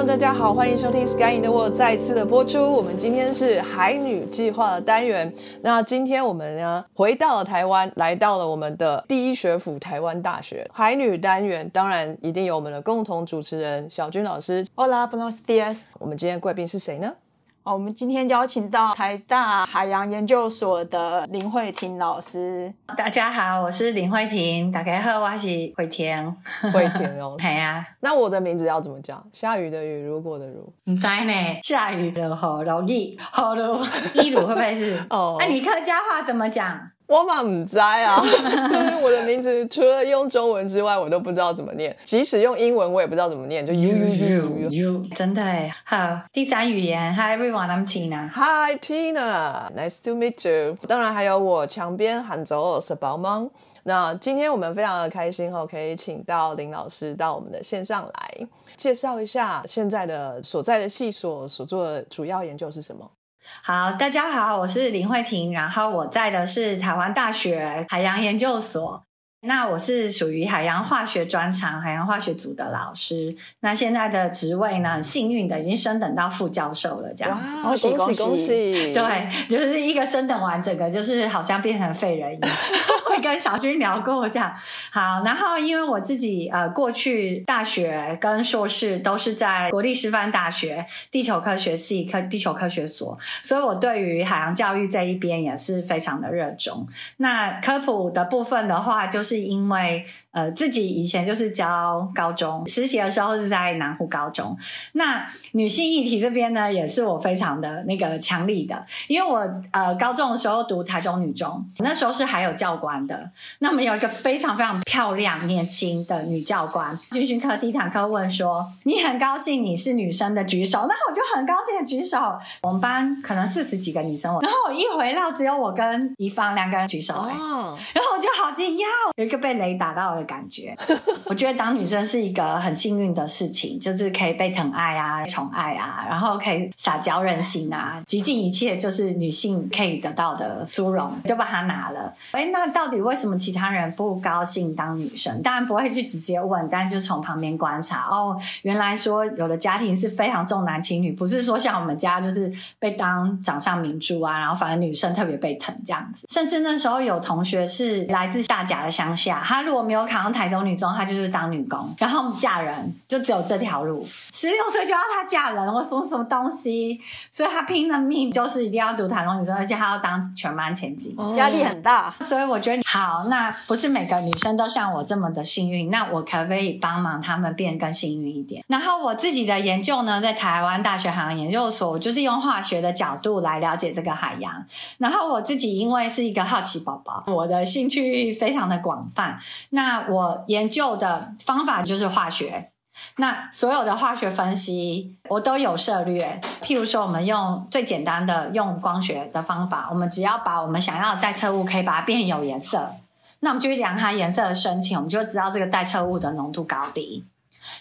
众，大家好，欢迎收听《Sky in the World》再次的播出。我们今天是海女计划的单元。那今天我们呢，回到了台湾，来到了我们的第一学府台湾大学海女单元。当然，一定有我们的共同主持人小军老师。Hola, buenos dias。我们今天贵宾是谁呢？好，我们今天邀请到台大海洋研究所的林慧婷老师。大家好，我是林慧婷。大家好，我是慧婷。慧婷哦。系啊，那我的名字要怎么讲？下雨的雨，如果的如。唔知呢，下雨了好容易，好了，一如会不会是？哦那、你客家话怎么讲？我嘛唔知啊，就是我的名字除了用中文之外，我都不知道怎么念。即使用英文，我也不知道怎么念，就 you you you。you 真的耶好，第三语言，Hi everyone，I'm Tina。Hi Tina，nice to meet you。当然还有我墙边喊走是宝芒。那今天我们非常的开心哦，可以请到林老师到我们的线上来介绍一下现在的所在的系所所做的主要研究是什么。好，大家好，我是林慧婷，然后我在的是台湾大学海洋研究所。那我是属于海洋化学专长、海洋化学组的老师。那现在的职位呢，很幸运的已经升等到副教授了，这样子。恭喜恭喜恭喜！对，就是一个升等完，整个就是好像变成废人一样。会跟小军聊过这样。好，然后因为我自己呃过去大学跟硕士都是在国立师范大学地球科学系科地球科学所，所以我对于海洋教育这一边也是非常的热衷。那科普的部分的话，就是因为呃自己以前就是教高中实习的时候是在南湖高中，那女性议题这边呢，也是我非常的那个强力的，因为我呃高中的时候读台中女中，那时候是还有教官的，那我们有一个非常非常漂亮年轻的女教官，军训课第一堂课问说：“你很高兴你是女生的举手？”那我就很高兴的举手。我们班可能四十几个女生，然后我一回到只有我跟怡芳两个人举手、欸，哦，然后我就好惊讶，有一个被雷打到的感觉。我觉得当女生是一个很幸运的事情，就是可以被疼爱啊、宠爱啊，然后可以撒娇任性啊，极尽一切就是女性可以得到的殊荣，就把它拿了。哎，那到底为什么其他人不高兴当女生？当然不会去直接问，但就从旁边观察。哦，原来说有的家庭是非常重男轻女，不是说像我们家就是被当掌上明珠啊，然后反正女生特别被疼这样子。甚至那时候有同学是来自大甲的乡下，她如果没有考上台中女中，她就是当女工，然后嫁人就只有这条路。十六岁就要她嫁人，我说什么东西？所以她拼了命就是一定要读台中女中，而且她要当全班前几名。压力很大，所以我觉得好，那不是每个女生都像我这么的幸运，那我可不可以帮忙她们变更幸运一点？然后我自己的研究呢，在台湾大学海洋研究所，我就是用化学的角度来了解这个海洋。然后我自己因为是一个好奇宝宝，我的兴趣非常的广泛，那我研究的方法就是化学。那所有的化学分析我都有涉略，譬如说，我们用最简单的用光学的方法，我们只要把我们想要的代测物可以把它变有颜色，那我们就去量它颜色的深浅，我们就知道这个代测物的浓度高低。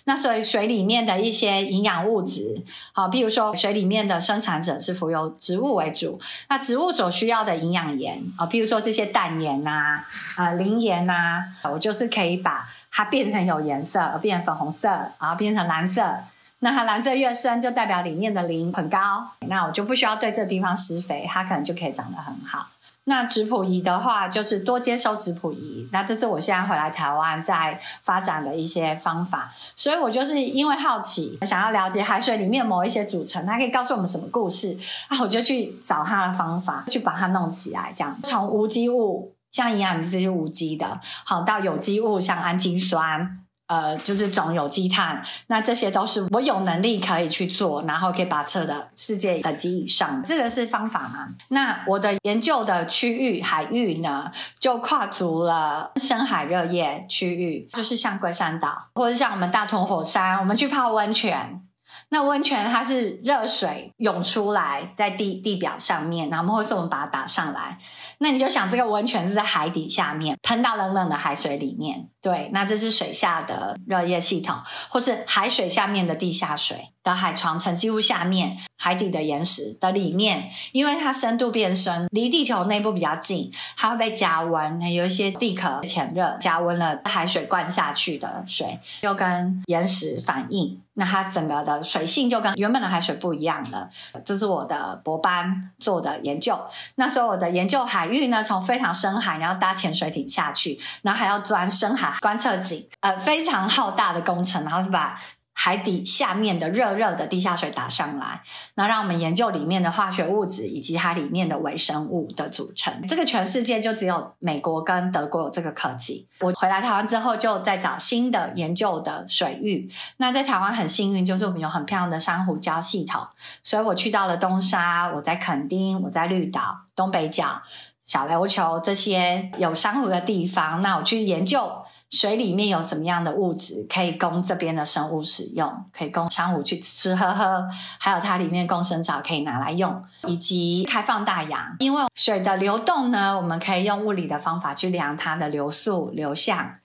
那所以水里面的一些营养物质，好，譬如说水里面的生产者是浮游植物为主，那植物所需要的营养盐啊，譬如说这些氮盐呐、啊、磷盐呐，我就是可以把它变成有颜色，变粉红色，然后变成蓝色。那它蓝色越深，就代表里面的磷很高，那我就不需要对这地方施肥，它可能就可以长得很好。那质谱仪的话，就是多接收质谱仪。那这是我现在回来台湾在发展的一些方法，所以我就是因为好奇，想要了解海水里面某一些组成，它可以告诉我们什么故事啊，我就去找它的方法，去把它弄起来，这样从无机物，像营养这些无机的，好到有机物，像氨基酸。呃，就是总有机碳，那这些都是我有能力可以去做，然后可以把测的世界等级以上，这个是方法嘛？那我的研究的区域海域呢，就跨足了深海热液区域，就是像龟山岛，或者像我们大同火山，我们去泡温泉。那温泉它是热水涌出来在地地表上面，然后或是我们把它打上来。那你就想这个温泉是在海底下面喷到冷冷的海水里面，对，那这是水下的热液系统，或是海水下面的地下水。的海床层几乎下面海底的岩石的里面，因为它深度变深，离地球内部比较近，它会被加温，有一些地壳潜热加温了，海水灌下去的水又跟岩石反应，那它整个的水性就跟原本的海水不一样了。这是我的博班做的研究。那时候我的研究海域呢，从非常深海，然后搭潜水艇下去，然后还要钻深海观测井，呃，非常浩大的工程，然后是把。海底下面的热热的地下水打上来，那让我们研究里面的化学物质以及它里面的微生物的组成。这个全世界就只有美国跟德国有这个科技。我回来台湾之后，就在找新的研究的水域。那在台湾很幸运，就是我们有很漂亮的珊瑚礁系统，所以我去到了东沙，我在垦丁，我在绿岛、东北角、小琉球这些有珊瑚的地方。那我去研究。水里面有什么样的物质可以供这边的生物使用？可以供珊瑚去吃吃喝喝，还有它里面共生藻可以拿来用，以及开放大洋。因为水的流动呢，我们可以用物理的方法去量它的流速、流向。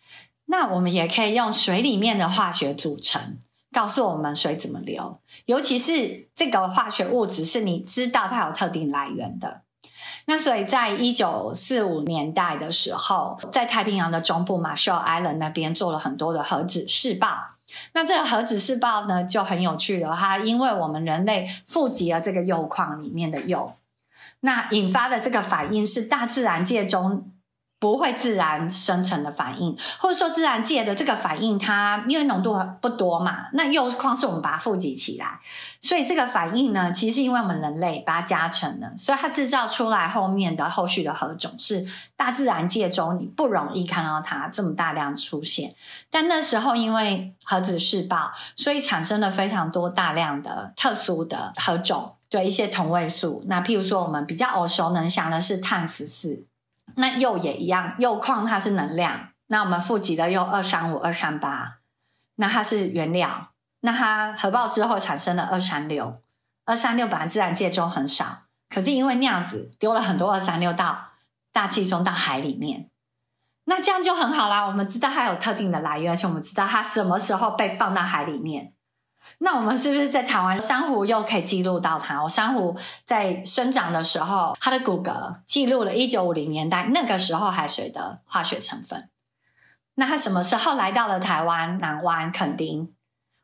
那我们也可以用水里面的化学组成，告诉我们水怎么流。尤其是这个化学物质是你知道它有特定来源的。那所以在一九四五年代的时候，在太平洋的中部马绍尔 Island 那边做了很多的核子试爆。那这个核子试爆呢就很有趣了，哈因为我们人类富集了这个铀矿里面的铀，那引发的这个反应是大自然界中。不会自然生成的反应，或者说自然界的这个反应，它因为浓度不多嘛，那铀矿是我们把它富集起来，所以这个反应呢，其实是因为我们人类把它加成了，所以它制造出来后面的后续的核种是大自然界中你不容易看到它这么大量出现。但那时候因为核子试爆，所以产生了非常多大量的特殊的核种，对一些同位素。那譬如说我们比较耳熟能详的是碳十四。那铀也一样，铀矿它是能量。那我们富集的铀二三五二三八，那它是原料。那它核爆之后产生了二三六，二三六本来自然界中很少，可是因为那样子丢了很多二三六到大气中到海里面，那这样就很好啦。我们知道它有特定的来源，而且我们知道它什么时候被放到海里面。那我们是不是在台湾珊瑚又可以记录到它？我珊瑚在生长的时候，它的骨骼记录了一九五零年代那个时候海水的化学成分。那它什么时候来到了台湾南湾垦丁？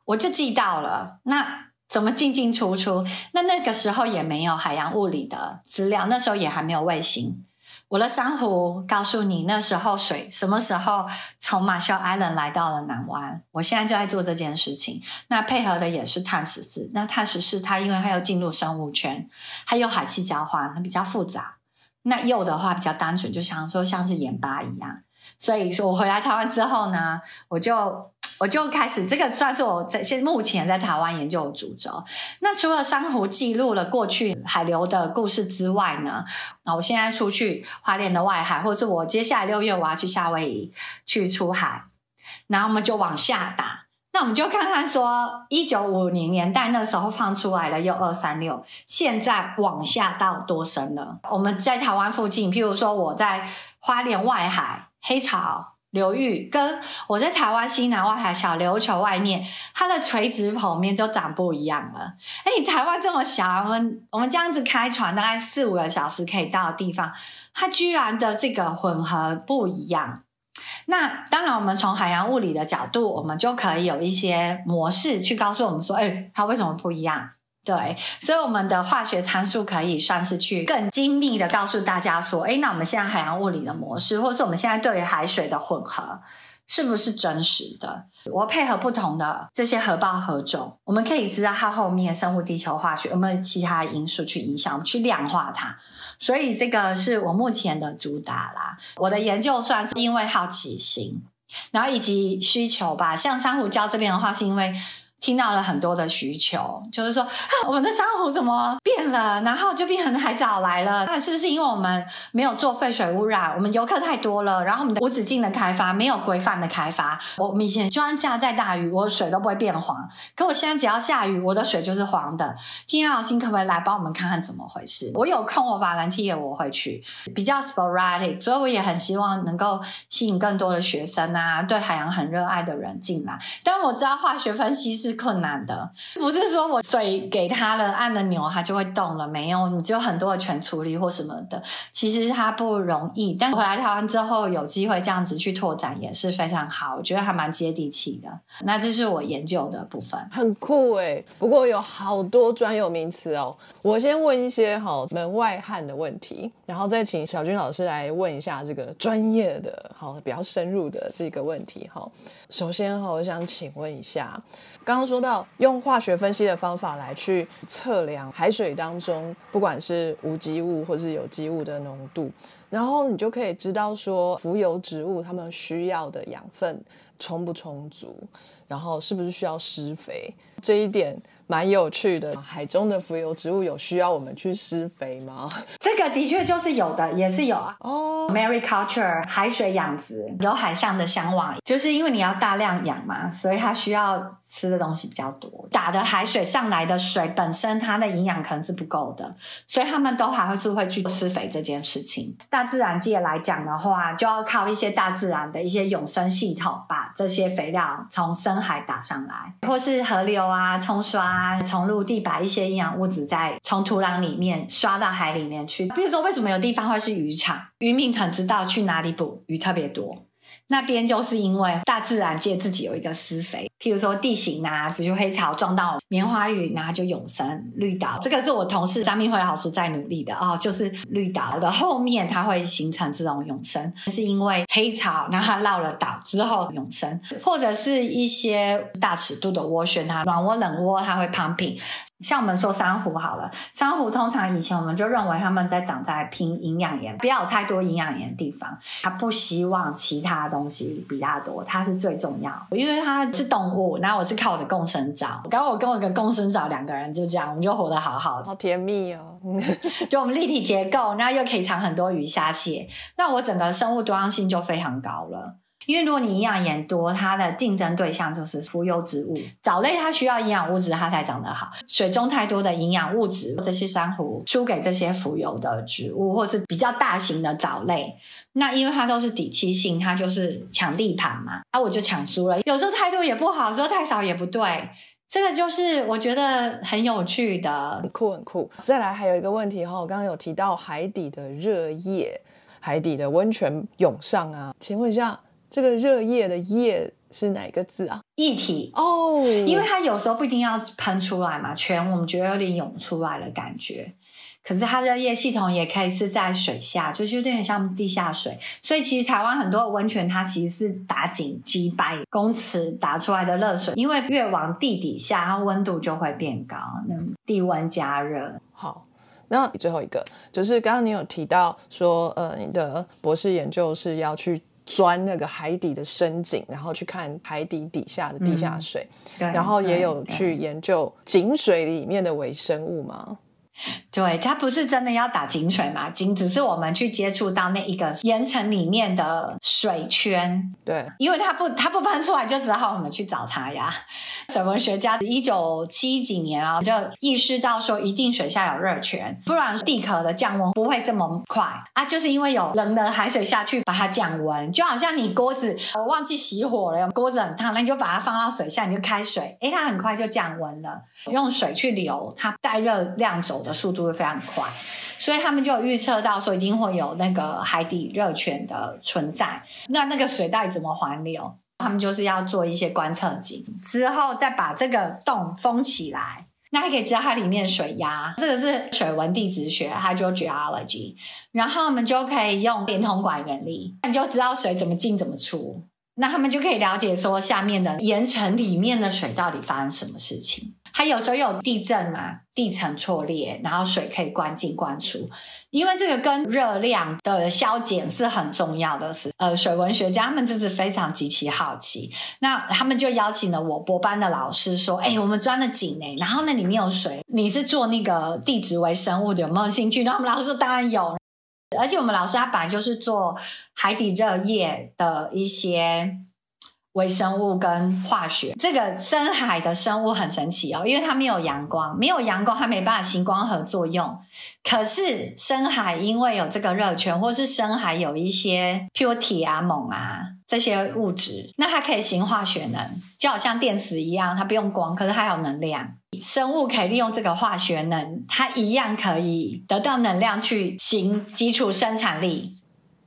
我就记到了。那怎么进进出出？那那个时候也没有海洋物理的资料，那时候也还没有卫星。我的珊瑚告诉你，那时候水什么时候从马绍尔来到了南湾？我现在就在做这件事情。那配合的也是碳十四。那碳十四它因为它要进入生物圈，它有海气交换，它比较复杂。那铀的话比较单纯，就像说像是盐巴一样。所以说我回来台湾之后呢，我就。我就开始，这个算是我在现目前在台湾研究的主轴。那除了珊瑚记录了过去海流的故事之外呢，那我现在出去花莲的外海，或是我接下来六月我要去夏威夷去出海，然后我们就往下打。那我们就看看说，一九五零年代那时候放出来的铀二三六，现在往下到多深了？我们在台湾附近，譬如说我在花莲外海黑潮。流域跟我在台湾西南外海小琉球外面，它的垂直剖面都长不一样了。哎，台湾这么小，我们我们这样子开船大概四五个小时可以到的地方，它居然的这个混合不一样。那当然，我们从海洋物理的角度，我们就可以有一些模式去告诉我们说，哎，它为什么不一样？对，所以我们的化学参数可以算是去更精密的告诉大家说，哎，那我们现在海洋物理的模式，或者是我们现在对于海水的混合，是不是真实的？我配合不同的这些核爆核种，我们可以知道它后面生物地球化学有没有其他因素去影响，去量化它。所以这个是我目前的主打啦。我的研究算是因为好奇心，然后以及需求吧。像珊瑚礁这边的话，是因为。听到了很多的需求，就是说我们的珊瑚怎么变了，然后就变成海藻来了。那是不是因为我们没有做废水污染，我们游客太多了，然后我们的无止境的开发没有规范的开发？我们以前就算下再大雨，我的水都不会变黄。可我现在只要下雨，我的水就是黄的。天老星可不可以来帮我们看看怎么回事？我有空我法兰提也我会去，比较 sporadic，所以我也很希望能够吸引更多的学生啊，对海洋很热爱的人进来。但我知道化学分析是。是困难的，不是说我水给它了，按了钮它就会动了，没有，你就很多的全处理或什么的，其实它不容易。但回来台湾之后有机会这样子去拓展也是非常好，我觉得还蛮接地气的。那这是我研究的部分，很酷哎。不过有好多专有名词哦，我先问一些好门外汉的问题，然后再请小军老师来问一下这个专业的好比较深入的这个问题哈。首先哈，我想请问一下，刚刚说到用化学分析的方法来去测量海水当中不管是无机物或是有机物的浓度，然后你就可以知道说浮游植物它们需要的养分充不充足，然后是不是需要施肥，这一点蛮有趣的。海中的浮游植物有需要我们去施肥吗？这个的确就是有的，也是有啊。哦，Mariculture 海水养殖有海上的向往，就是因为你要大量养嘛，所以它需要。吃的东西比较多，打的海水上来的水本身它的营养可能是不够的，所以他们都还会是会去施肥这件事情。大自然界来讲的话，就要靠一些大自然的一些永生系统，把这些肥料从深海打上来，或是河流啊冲刷，啊从陆地把一些营养物质再从土壤里面刷到海里面去。比如说，为什么有地方会是渔场？渔民很知道去哪里捕鱼特别多。那边就是因为大自然界自己有一个施肥，譬如说地形啊，比如黑潮撞到棉花雨，然后就永生绿岛。这个是我同事张明辉老师在努力的哦，就是绿岛的后面它会形成这种永生，是因为黑潮，然后它绕了岛之后永生，或者是一些大尺度的涡旋，它暖涡冷涡它会 pumping。像我们说珊瑚好了，珊瑚通常以前我们就认为它们在长在拼营养盐，不要有太多营养盐的地方。它不希望其他东西比它多，它是最重要。因为它是动物，然后我是靠我的共生藻。刚刚我跟我的共生藻两个人就这样，我们就活得好好的，好甜蜜哦。就我们立体结构，然后又可以藏很多鱼虾蟹，那我整个生物多样性就非常高了。因为如果你营养盐多，它的竞争对象就是浮游植物、藻类，它需要营养物质，它才长得好。水中太多的营养物质，这些珊瑚输给这些浮游的植物，或是比较大型的藻类，那因为它都是底栖性，它就是抢地盘嘛，啊，我就抢输了。有时候太多也不好，有时候太少也不对，这个就是我觉得很有趣的，很酷很酷。再来还有一个问题哈，我刚刚有提到海底的热液，海底的温泉涌上啊，请问一下。这个热液的液是哪个字啊？液体哦，因为它有时候不一定要喷出来嘛，全我们觉得有点涌出来的感觉。可是它热液系统也可以是在水下，就是有点像地下水。所以其实台湾很多温泉，它其实是打井几百公尺打出来的热水，因为越往地底下，它温度就会变高，那地温加热。好，那最后一个就是刚刚你有提到说，呃，你的博士研究是要去。钻那个海底的深井，然后去看海底底下的地下水，然后也有去研究井水里面的微生物吗？对，它不是真的要打井水嘛？井只是我们去接触到那一个岩层里面的水圈。对，因为它不，它不喷出来，就只好我们去找它呀。水文学家一九七几年啊，就意识到说，一定水下有热泉，不然地壳的降温不会这么快啊。就是因为有冷的海水下去把它降温，就好像你锅子我忘记熄火了，锅子很烫，那你就把它放到水下，你就开水，哎，它很快就降温了。用水去流，它带热量走的速度会非常快，所以他们就预测到说一定会有那个海底热泉的存在。那那个水到底怎么环流？他们就是要做一些观测井，之后再把这个洞封起来，那还可以知道它里面水压。这个是水文地质学 （hydrogeology），然后我们就可以用连通管原理，你就知道水怎么进怎么出。那他们就可以了解说下面的岩层里面的水到底发生什么事情。它有时候有地震嘛，地层错裂，然后水可以灌进灌出，因为这个跟热量的消减是很重要的事。呃，水文学家们就是非常极其好奇，那他们就邀请了我博班的老师说：“哎，我们钻了井呢，然后那里面有水，你是做那个地质微生物的，有没有兴趣？”那我们老师说：“当然有。”而且我们老师他本来就是做海底热液的一些。微生物跟化学，这个深海的生物很神奇哦，因为它没有阳光，没有阳光，它没办法行光合作用，可是深海因为有这个热泉，或是深海有一些譬如铁啊、锰啊这些物质，那它可以行化学能，就好像电池一样，它不用光，可是它有能量。生物可以利用这个化学能，它一样可以得到能量去行基础生产力。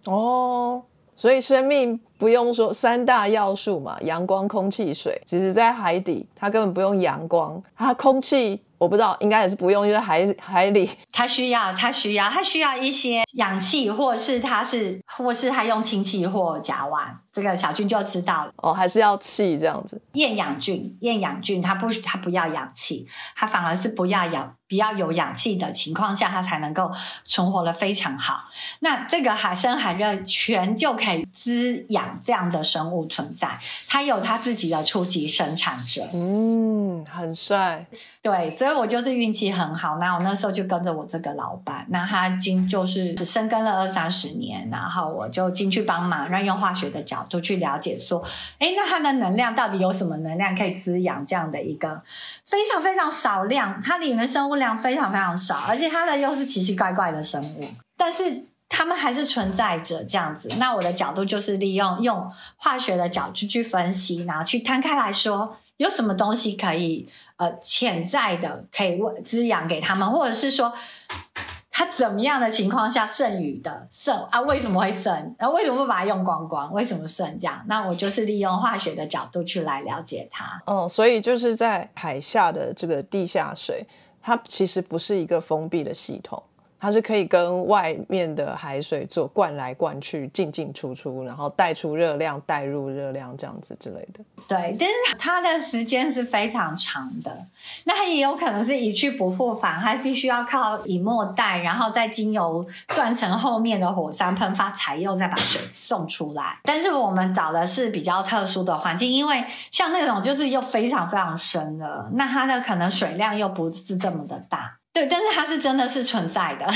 哦，所以生命不用说三大要素嘛，阳光、空气、水。其实，在海底，它根本不用阳光，它空气。我不知道，应该也是不用，因为海 海里它需要，它需要，它需要一些氧气，或是它是，或是它用氢气或甲烷。这个小菌就知道了哦，还是要气这样子。厌氧菌，厌氧菌它不，它不要氧气，它反而是不要氧，比较有氧气的情况下，它才能够存活的非常好。那这个海参海热泉就可以滋养这样的生物存在，它有它自己的初级生产者。嗯，很帅。对，所以我就是运气很好。那我那时候就跟着我这个老板，那他经就是深耕了二三十年，然后我就进去帮忙，让用化学的角。都去了解说，哎，那它的能量到底有什么能量可以滋养这样的一个非常非常少量，它里面生物量非常非常少，而且它的又是奇奇怪怪的生物，但是它们还是存在着这样子。那我的角度就是利用用化学的角度去分析，然后去摊开来说，有什么东西可以呃潜在的可以滋养给他们，或者是说。它怎么样的情况下剩余的剩啊？为什么会剩？然后为什么不把它用光光？为什么剩这样？那我就是利用化学的角度去来了解它。哦，所以就是在海下的这个地下水，它其实不是一个封闭的系统。它是可以跟外面的海水做灌来灌去、进进出出，然后带出热量、带入热量这样子之类的。对，但是它的时间是非常长的，那它也有可能是一去不复返，它必须要靠以沫带，然后再经由断层后面的火山喷发，才又再把水送出来。但是我们找的是比较特殊的环境，因为像那种就是又非常非常深的，那它的可能水量又不是这么的大。对，但是它是真的是存在的。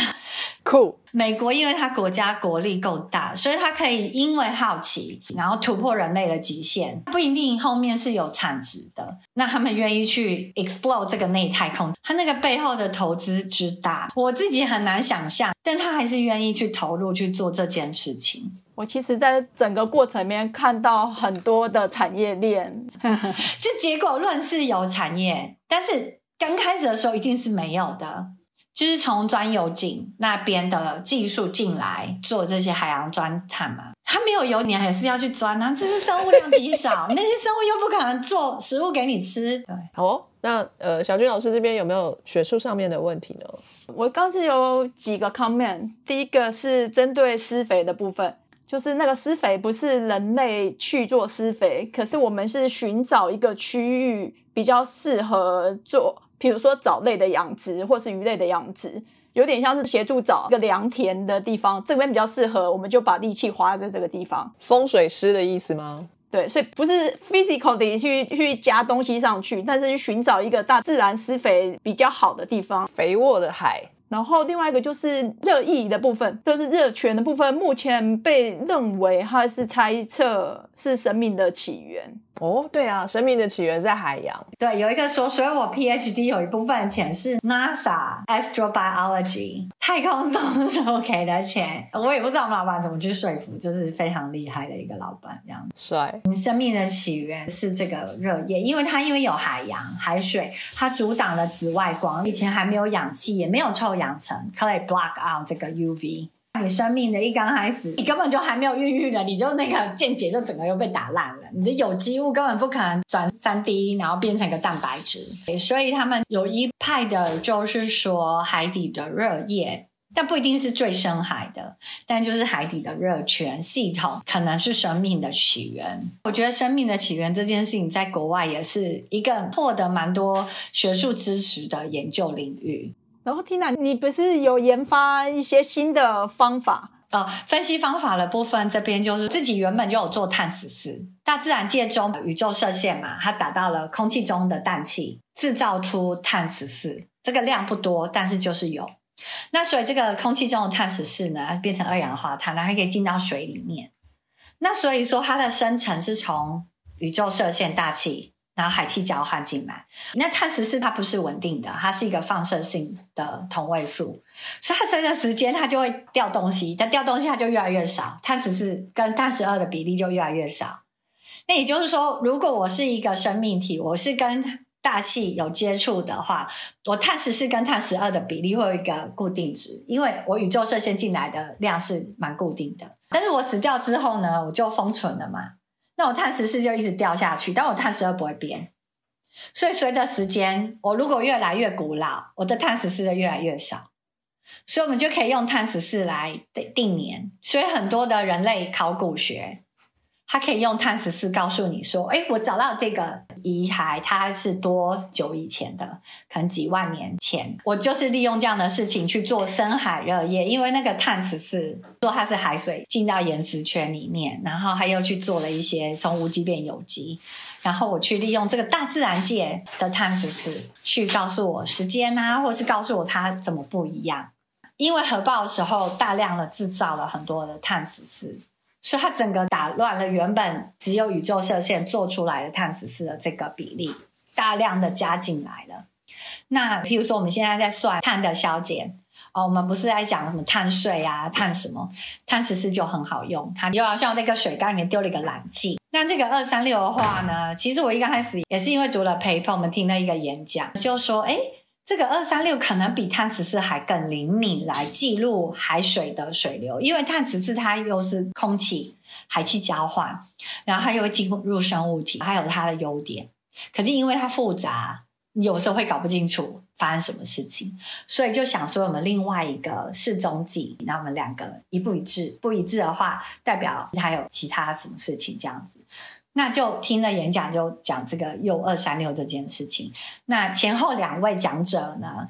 酷，美国因为它国家国力够大，所以它可以因为好奇，然后突破人类的极限，不一定后面是有产值的。那他们愿意去 explore 这个内太空，它那个背后的投资之大，我自己很难想象。但他还是愿意去投入去做这件事情。我其实，在整个过程里面看到很多的产业链，这结果论是有产业，但是。刚开始的时候一定是没有的，就是从钻油井那边的技术进来做这些海洋钻探嘛。它没有油，你还是要去钻啊。这是生物量极少，那些生物又不可能做食物给你吃。对，好，那呃，小军老师这边有没有学术上面的问题呢？我刚是有几个 comment，第一个是针对施肥的部分，就是那个施肥不是人类去做施肥，可是我们是寻找一个区域比较适合做。比如说藻类的养殖，或是鱼类的养殖，有点像是协助找一个良田的地方，这边比较适合，我们就把力气花在这个地方。风水师的意思吗？对，所以不是 physical 的去去加东西上去，但是去寻找一个大自然施肥比较好的地方，肥沃的海。然后另外一个就是热议的部分，就是热泉的部分，目前被认为它是猜测是生命的起源。哦，对啊，生命的起源在海洋。对，有一个说，所以我 PhD 有一部分钱是 NASA astrobiology 太空总署给的钱。我也不知道我们老板怎么去说服，就是非常厉害的一个老板这样。帅。你生命的起源是这个热液，因为它因为有海洋海水，它阻挡了紫外光，以前还没有氧气，也没有臭氧层，可以 block out 这个 UV。你生命的一刚开始，你根本就还没有孕育了，你就那个见解就整个又被打烂了。你的有机物根本不可能转三 D，然后变成一个蛋白质。所以他们有一派的就是说，海底的热液，但不一定是最深海的，但就是海底的热泉系统可能是生命的起源。我觉得生命的起源这件事情，在国外也是一个获得蛮多学术支持的研究领域。然后，Tina，你不是有研发一些新的方法？呃，分析方法的部分这边就是自己原本就有做碳十四，大自然界中宇宙射线嘛，它打到了空气中的氮气，制造出碳十四，这个量不多，但是就是有。那所以这个空气中的碳十四呢，变成二氧化碳，然后可以进到水里面。那所以说它的生成是从宇宙射线大气。然后海气交换进来。那碳十四它不是稳定的，它是一个放射性的同位素，所以它随着时间它就会掉东西，它掉东西它就越来越少，碳十四跟碳十二的比例就越来越少。那也就是说，如果我是一个生命体，我是跟大气有接触的话，我碳十四跟碳十二的比例会有一个固定值，因为我宇宙射线进来的量是蛮固定的。但是我死掉之后呢，我就封存了嘛，那我碳十四就一直掉下去，但我碳十二不会变。所以随着时间，我如果越来越古老，我的碳十四就越来越少。所以我们就可以用碳十四来定年。所以很多的人类考古学。它可以用碳十四告诉你说：“哎，我找到这个遗骸，它是多久以前的？可能几万年前。我就是利用这样的事情去做深海热液，因为那个碳十四说它是海水进到岩石圈里面，然后他又去做了一些从无机变有机，然后我去利用这个大自然界的碳十四去告诉我时间啊，或是告诉我它怎么不一样。因为核爆的时候大量的制造了很多的碳十四。”所以它整个打乱了原本只有宇宙射线做出来的碳十四的这个比例，大量的加进来了。那譬如说我们现在在算碳的消减哦，我们不是在讲什么碳税啊、碳什么？碳十四就很好用，它就好像那个水缸里面丢了一个燃气。那这个二三六的话呢，其实我一刚开始也是因为读了 paper，我们听了一个演讲，就说哎。这个二三六可能比碳十四还更灵敏，来记录海水的水流，因为碳十四它又是空气海气交换，然后它又会进入生物体，还有它的优点。可是因为它复杂，有时候会搞不清楚发生什么事情，所以就想说我们另外一个示踪剂，那我们两个一不一致，不一致的话，代表还有其他什么事情这样子。那就听了演讲，就讲这个铀二三六这件事情。那前后两位讲者呢，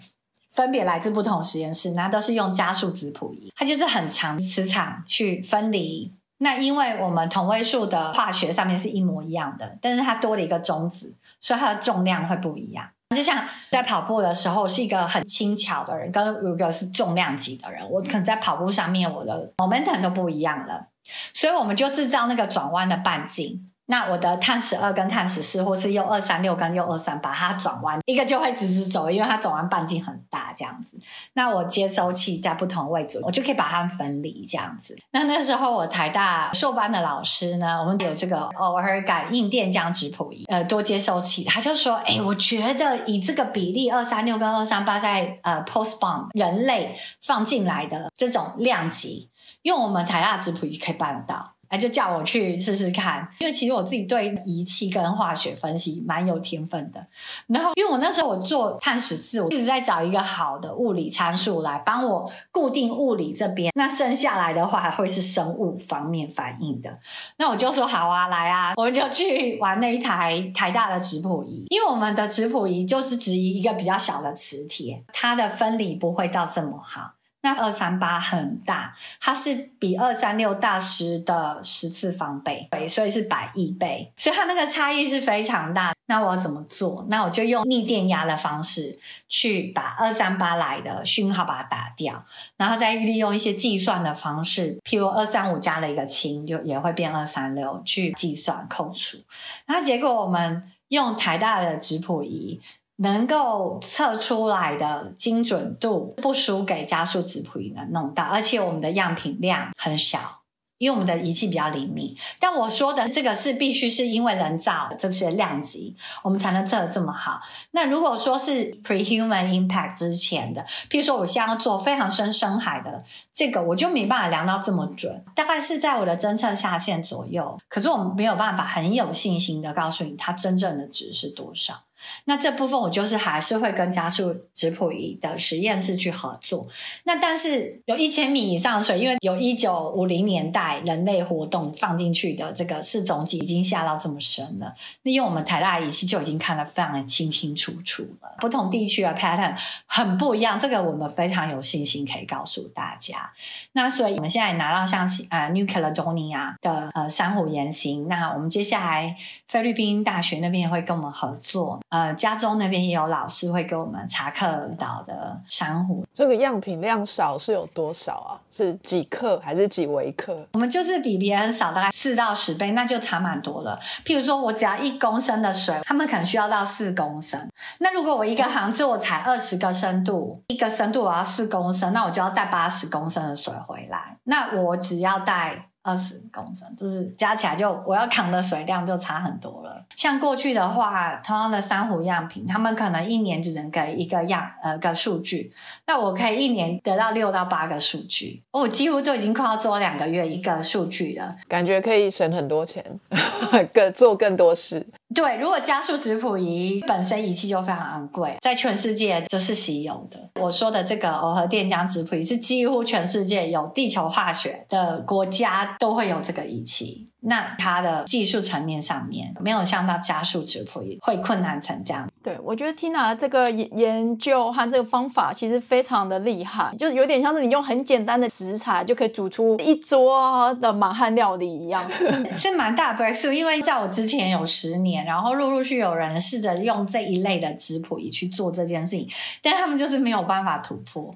分别来自不同实验室，那都是用加速质谱仪，它就是很强磁场去分离。那因为我们同位素的化学上面是一模一样的，但是它多了一个中子，所以它的重量会不一样。就像在跑步的时候，是一个很轻巧的人，跟如果是重量级的人，我可能在跑步上面我的 momentum 都不一样了，所以我们就制造那个转弯的半径。那我的碳十二跟碳十四，或是用二三六跟用二三八，它转弯一个就会直直走，因为它转弯半径很大，这样子。那我接收器在不同位置，我就可以把它分离，这样子。那那时候我台大硕班的老师呢，我们有这个偶尔感应电浆质谱仪，呃，多接收器，他就说，哎，我觉得以这个比例二三六跟二三八在呃 post bomb 人类放进来的这种量级，用我们台大质谱仪可以办到。哎，就叫我去试试看，因为其实我自己对仪器跟化学分析蛮有天分的。然后，因为我那时候我做碳十四，我一直在找一个好的物理参数来帮我固定物理这边，那剩下来的话还会是生物方面反应的。那我就说好啊，来啊，我们就去玩那一台台大的质谱仪，因为我们的质谱仪就是质疑一个比较小的磁铁，它的分离不会到这么好。那二三八很大，它是比二三六大十的十次方倍，所以是百亿倍，所以它那个差异是非常大。那我要怎么做？那我就用逆电压的方式去把二三八来的讯号把它打掉，然后再利用一些计算的方式，譬如二三五加了一个氢，就也会变二三六去计算扣除。然后结果我们用台大的质谱仪。能够测出来的精准度不输给加速质谱仪能弄到，而且我们的样品量很小，因为我们的仪器比较灵敏。但我说的这个是必须是因为人造这些量级，我们才能测得这么好。那如果说是 prehuman impact 之前的，譬如说我现在要做非常深深海的这个，我就没办法量到这么准，大概是在我的侦测下限左右。可是我们没有办法很有信心的告诉你它真正的值是多少。那这部分我就是还是会跟加速质谱仪的实验室去合作。那但是有一千米以上的水，因为有一九五零年代人类活动放进去的这个四种级已经下到这么深了。那用我们台大仪器就已经看得非常的清清楚楚了。不同地区的 pattern 很不一样，这个我们非常有信心可以告诉大家。那所以我们现在拿到像呃 New Caledonia 的呃珊瑚岩型，那我们接下来菲律宾大学那边也会跟我们合作。呃，加州那边也有老师会给我们查克岛的珊瑚。这个样品量少是有多少啊？是几克还是几微克？我们就是比别人少大概四到十倍，那就差蛮多了。譬如说我只要一公升的水，他们可能需要到四公升。那如果我一个航次我才二十个深度，一个深度我要四公升，那我就要带八十公升的水回来。那我只要带。二十公升，就是加起来就我要扛的水量就差很多了。像过去的话，同样的珊瑚样品，他们可能一年只能给一个样呃个数据，那我可以一年得到六到八个数据，我几乎就已经快要做两个月一个数据了，感觉可以省很多钱，更做更多事。对，如果加速质谱仪本身仪器就非常昂贵，在全世界就是稀有的。我说的这个耦合电浆质谱仪是几乎全世界有地球化学的国家都会有这个仪器。那它的技术层面上面没有像到加速质谱仪会困难成这样。对，我觉得 Tina 这个研研究和这个方法其实非常的厉害，就是有点像是你用很简单的食材就可以煮出一桌的满汉料理一样，是蛮大 breakthrough。因为在我之前有十年，然后陆陆续有人试着用这一类的质谱仪去做这件事情，但他们就是没有办法突破。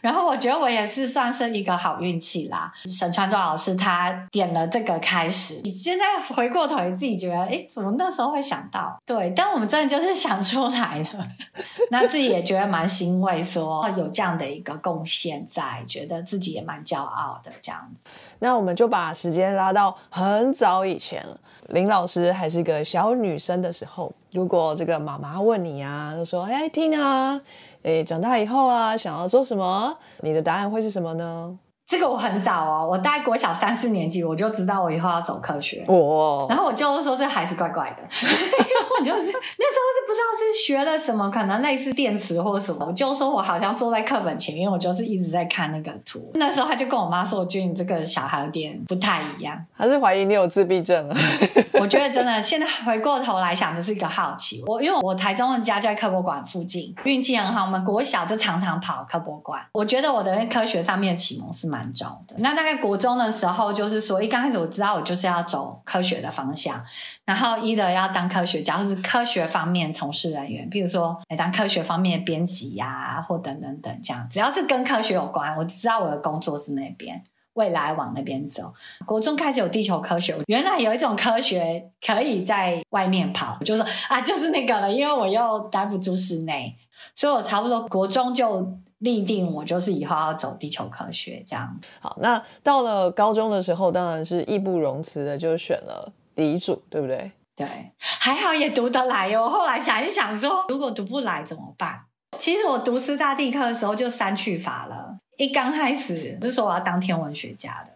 然后我觉得我也是算是一个好运气啦。沈川庄老师他点了这个开始，你现在回过头，你自己觉得，哎，怎么那时候会想到？对，但我们真的就是 想出来了，那自己也觉得蛮欣慰，说有这样的一个贡献在，觉得自己也蛮骄傲的这样子。那我们就把时间拉到很早以前，林老师还是个小女生的时候，如果这个妈妈问你啊，就说，哎，Tina。诶，长大以后啊，想要做什么？你的答案会是什么呢？这个我很早哦，我大概国小三四年级，我就知道我以后要走科学。哦，然后我就说这孩子怪怪的，我就是那时候是不知道是学了什么，可能类似电池或什么。我就说我好像坐在课本前面，我就是一直在看那个图。那时候他就跟我妈说：“我觉得你这个小孩有点不太一样。”还是怀疑你有自闭症了？我觉得真的，现在回过头来想，就是一个好奇。我因为我台中的家就在科博馆附近，运气很好，我们国小就常常跑科博馆。我觉得我的科学上面启蒙是蛮。蛮早的，那大概国中的时候，就是说一刚开始我知道我就是要走科学的方向，然后一的要当科学家，或是科学方面从事人员，比如说来当科学方面的编辑呀，或等等等这样，只要是跟科学有关，我知道我的工作是那边，未来往那边走。国中开始有地球科学，原来有一种科学可以在外面跑，就说啊，就是那个了，因为我又待不住室内，所以我差不多国中就。立定我就是以后要走地球科学这样。好，那到了高中的时候，当然是义不容辞的就选了理组，对不对？对，还好也读得来哟。后来想一想说，如果读不来怎么办？其实我读师大地科的时候就三去法了。一刚开始是说我要当天文学家的，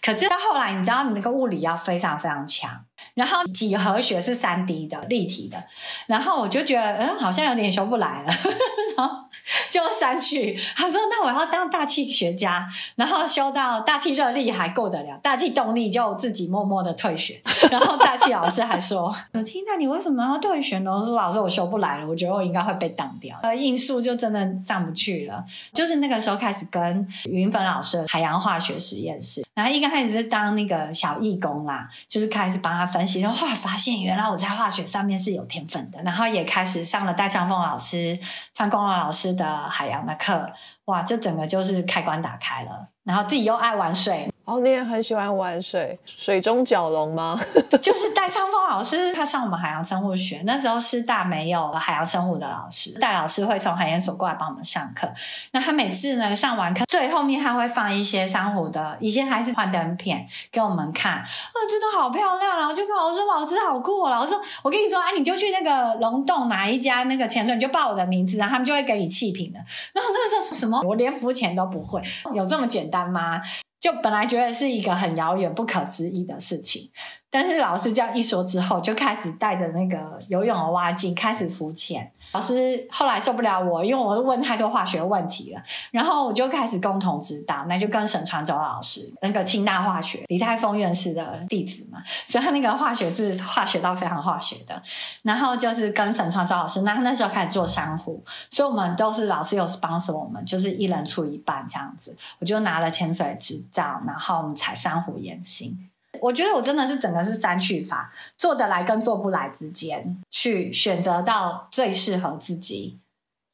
可是到后来你知道，你那个物理要非常非常强，然后几何学是三 D 的立体的，然后我就觉得嗯，好像有点修不来了，然后。就删去，他说：“那我要当大气学家，然后修到大气热力还够得了，大气动力就自己默默的退学。然后大气老师还说：‘我听那你为什么要退学呢？’我说：‘老师，我修不来了，我觉得我应该会被挡掉。’呃，应数就真的上不去了。就是那个时候开始跟云粉老师海洋化学实验室，然后一开始是当那个小义工啦，就是开始帮他分析，然后后来发现原来我在化学上面是有天分的，然后也开始上了戴长凤老师、范光老师。”的海洋的课，哇，这整个就是开关打开了，然后自己又爱玩水。哦，你也很喜欢玩水，水中蛟龙吗？就是戴昌峰老师，他上我们海洋生物学，那时候师大没有海洋生物的老师，戴老师会从海研所过来帮我们上课。那他每次呢上完课，最后面他会放一些珊瑚的，以前还是幻灯片给我们看，啊，真的好漂亮。然后就跟我说：“老师好酷。”哦。”老师说：“我跟你说，哎，你就去那个龙洞哪一家那个潜水，你就报我的名字，然后他们就会给你气瓶的。”然后那个时候是什么？我连浮潜都不会，有这么简单吗？就本来觉得是一个很遥远、不可思议的事情。但是老师这样一说之后，就开始带着那个游泳的蛙镜开始浮潜。老师后来受不了我，因为我问太多化学问题了，然后我就开始共同指导，那就跟沈传洲老师，那个清大化学李泰峰院士的弟子嘛，所以他那个化学是化学到非常化学的。然后就是跟沈传洲老师，那他那时候开始做珊瑚，所以我们都是老师有 sponsor 我们，就是一人出一半这样子。我就拿了潜水执照，然后我们采珊瑚岩星。我觉得我真的是整个是三去法，做得来跟做不来之间去选择到最适合自己，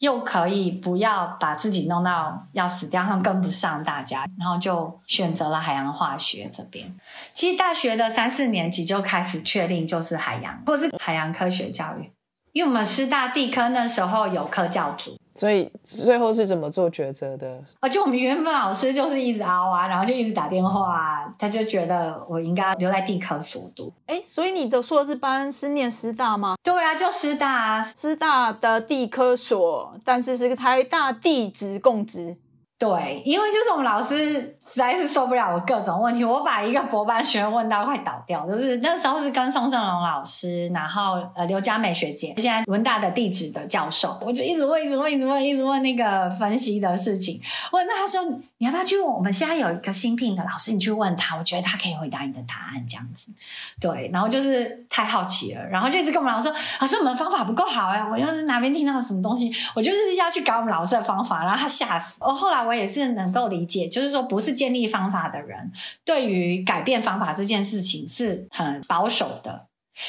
又可以不要把自己弄到要死掉，上跟不上大家，然后就选择了海洋化学这边。其实大学的三四年级就开始确定就是海洋，或是海洋科学教育，因为我们师大地科那时候有科教组。所以最后是怎么做抉择的？啊，就我们原本老师就是一直熬啊，然后就一直打电话，他就觉得我应该留在地科所读。哎，所以你的硕士班是念师大吗？对啊，就师大啊，师大的地科所，但是是台大地职供职。对，因为就是我们老师实在是受不了我各种问题，我把一个博班学生问到快倒掉。就是那时候是跟宋胜龙老师，然后呃刘佳美学姐，现在文大的地质的教授，我就一直问，一直问，一直问，一直问那个分析的事情。问那他说你要不要去问？我们现在有一个新聘的老师，你去问他，我觉得他可以回答你的答案这样子。对，然后就是太好奇了，然后就一直跟我们老师说，老师我们的方法不够好哎，我又是哪边听到了什么东西，我就是要去搞我们老师的方法，然后他吓死。哦，后来我也是能够理解，就是说不是建立方法的人，对于改变方法这件事情是很保守的。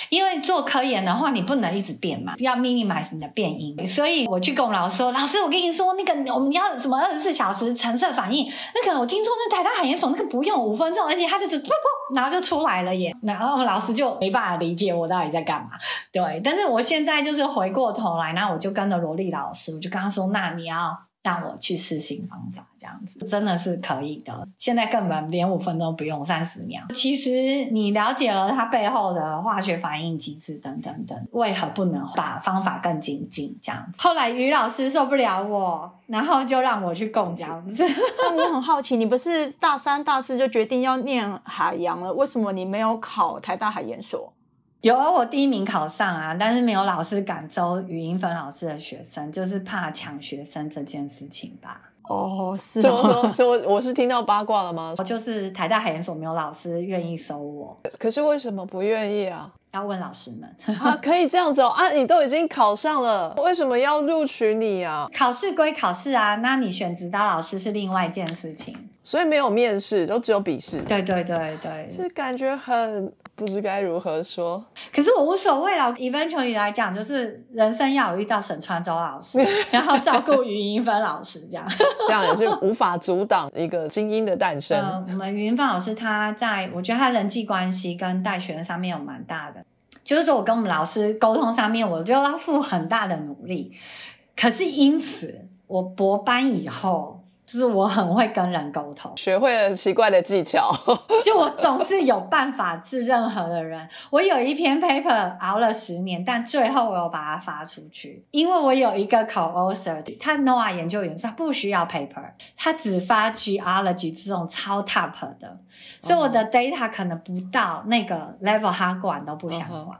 因为做科研的话，你不能一直变嘛，要 minimize 你的变音。所以我去跟我们老师说：“老师，我跟你说，那个我们要什么二十四小时橙色反应？那个我听说那台大海研所那个不用五分钟，而且它就只噗噗，然后就出来了耶。”然后我们老师就没办法理解我到底在干嘛。对，但是我现在就是回过头来，那我就跟着罗莉老师，我就跟他说：“那你要。”让我去试新方法，这样子真的是可以的。现在根本连五分钟不用，三十秒。其实你了解了它背后的化学反应机制等等等，为何不能把方法更精进？这样子。后来于老师受不了我，然后就让我去供这样子。那我很好奇，你不是大三、大四就决定要念海洋了？为什么你没有考台大海研所？有啊，我第一名考上啊，但是没有老师敢收语音分老师的学生，就是怕抢学生这件事情吧。哦，是怎么说？所以我我是听到八卦了吗？我就是台大海研所没有老师愿意收我，可是为什么不愿意啊？要问老师们 啊，可以这样子哦啊！你都已经考上了，为什么要录取你啊？考试归考试啊，那你选指导老师是另外一件事情，所以没有面试，都只有笔试。对对对对，是感觉很不知该如何说。可是我无所谓了，eventually 来讲，就是人生要有遇到沈川洲老师，然后照顾余英芬老师，这样 这样也是无法阻挡一个精英的诞生。我们余英芬老师，他在我觉得他人际关系跟带学生上面有蛮大的。就是说我跟我们老师沟通上面，我就要付很大的努力。可是因此，我博班以后，就是我很会跟人沟通，学会了奇怪的技巧。就我总是有办法治任何的人。我有一篇 paper 熬了十年，但最后我有把它发出去，因为我有一个 co-author，他 NOAA 研究员，他不需要 paper，他只发 geology 这种超 top 的，所以我的 data 可能不到那个 level，他管都不想管。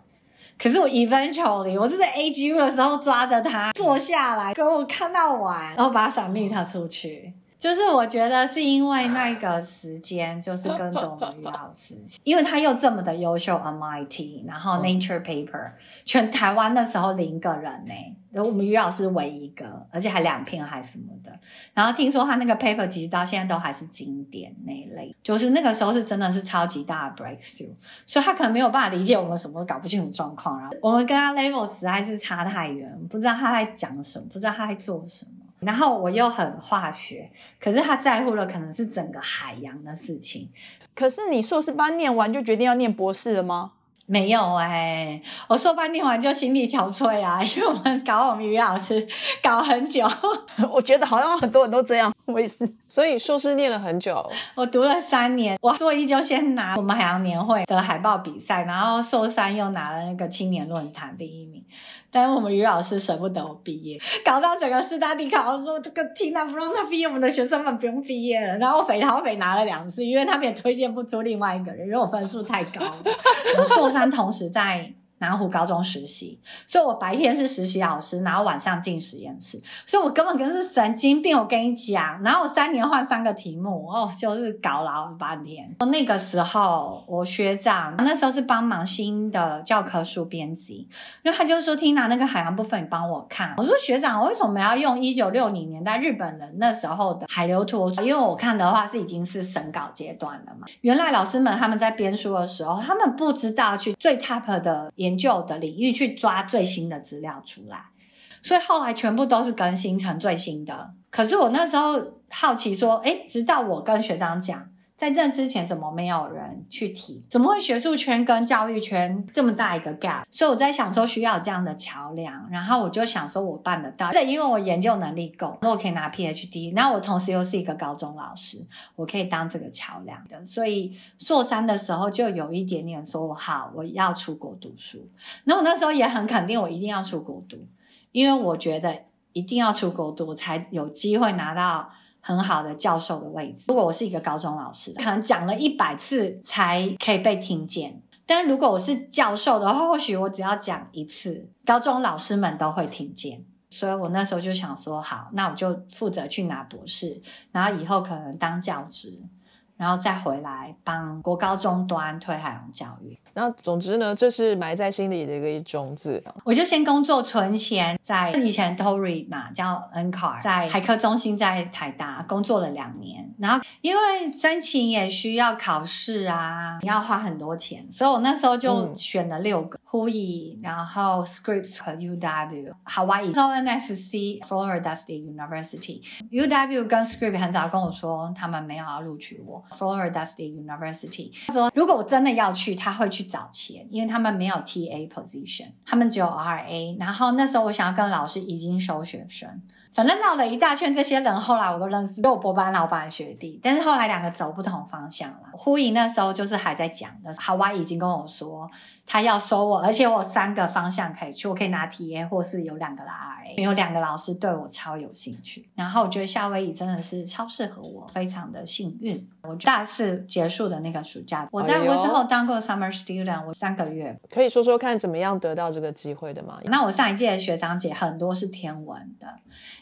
可是我 eventually，我是在 AGU 的时候抓着他坐下来，给我看到完，然后把他 submit 出去。就是我觉得是因为那个时间，就是跟着我们于老师，因为他又这么的优秀，MIT，然后 Nature Paper，全台湾那时候零个人呢，然后我们于老师唯一一个，而且还两篇还什么的。然后听说他那个 paper 其实到现在都还是经典那一类，就是那个时候是真的是超级大的 breakthrough，所以他可能没有办法理解我们什么搞不清楚状况，然后我们跟他 level 实在是差太远，不知道他在讲什么，不知道他在做什么。然后我又很化学，可是他在乎的可能是整个海洋的事情。可是你硕士班念完就决定要念博士了吗？没有哎，我说班念完就心力憔悴啊，因为我们搞我们于老师搞很久，我觉得好像很多人都这样，我也是。所以硕士念了很久，我读了三年。我硕一就先拿我们海洋年会的海报比赛，然后硕三又拿了那个青年论坛第一名。但是我们于老师舍不得我毕业，搞到整个师大地考说这个听他，不让他毕业，我们的学生们不用毕业了。然后匪逃匪拿了两次，因为他们也推荐不出另外一个人，因为我分数太高了。我硕三同时在。南湖高中实习，所以我白天是实习老师，然后晚上进实验室，所以我根本跟是神经病。我跟你讲，然后我三年换三个题目，哦，就是搞了半天。那个时候我学长那时候是帮忙新的教科书编辑，那他就说：“听拿那个海洋部分，你帮我看。”我说：“学长，我为什么要用一九六零年代日本人那时候的海流图？因为我看的话是已经是审稿阶段了嘛。原来老师们他们在编书的时候，他们不知道去最 top 的。”研究的领域去抓最新的资料出来，所以后来全部都是更新成最新的。可是我那时候好奇说，诶，直到我跟学长讲。在这之前，怎么没有人去提？怎么会学术圈跟教育圈这么大一个 gap？所以我在想说，需要这样的桥梁。然后我就想说，我办得到。对，因为我研究能力够，那我可以拿 PhD。那我同时又是一个高中老师，我可以当这个桥梁的。所以硕三的时候就有一点点说，好，我要出国读书。那我那时候也很肯定，我一定要出国读，因为我觉得一定要出国读才有机会拿到。很好的教授的位置。如果我是一个高中老师，可能讲了一百次才可以被听见。但如果我是教授的话，或许我只要讲一次，高中老师们都会听见。所以我那时候就想说，好，那我就负责去拿博士，然后以后可能当教职。然后再回来帮国高中端推海洋教育。然后总之呢，这是埋在心里的一个种子。我就先工作存钱，在以前 Tory 嘛叫 N Car，在海科中心在台大工作了两年。然后因为申请也需要考试啊，要花很多钱，所以我那时候就选了六个。Hui，然后 Scripps 和 UW Hawaii，然后 NFC Florida State University。UW 跟 Scripps 很早跟我说，他们没有要录取我。Florida State University 他说，如果我真的要去，他会去找钱，因为他们没有 TA position，他们只有 RA。然后那时候我想要跟老师已经收学生。反正绕了一大圈，这些人后来我都认识，有博班老板学弟，但是后来两个走不同方向了。呼应那时候就是还在讲的，好娃已经跟我说他要收我，而且我三个方向可以去，我可以拿 TA 或是有两个 RA，有两个老师对我超有兴趣。然后我觉得夏威夷真的是超适合我，非常的幸运。我大四结束的那个暑假，我在我之后当过 summer student，我三个月。可以说说看怎么样得到这个机会的吗？那我上一届的学长姐很多是天文的。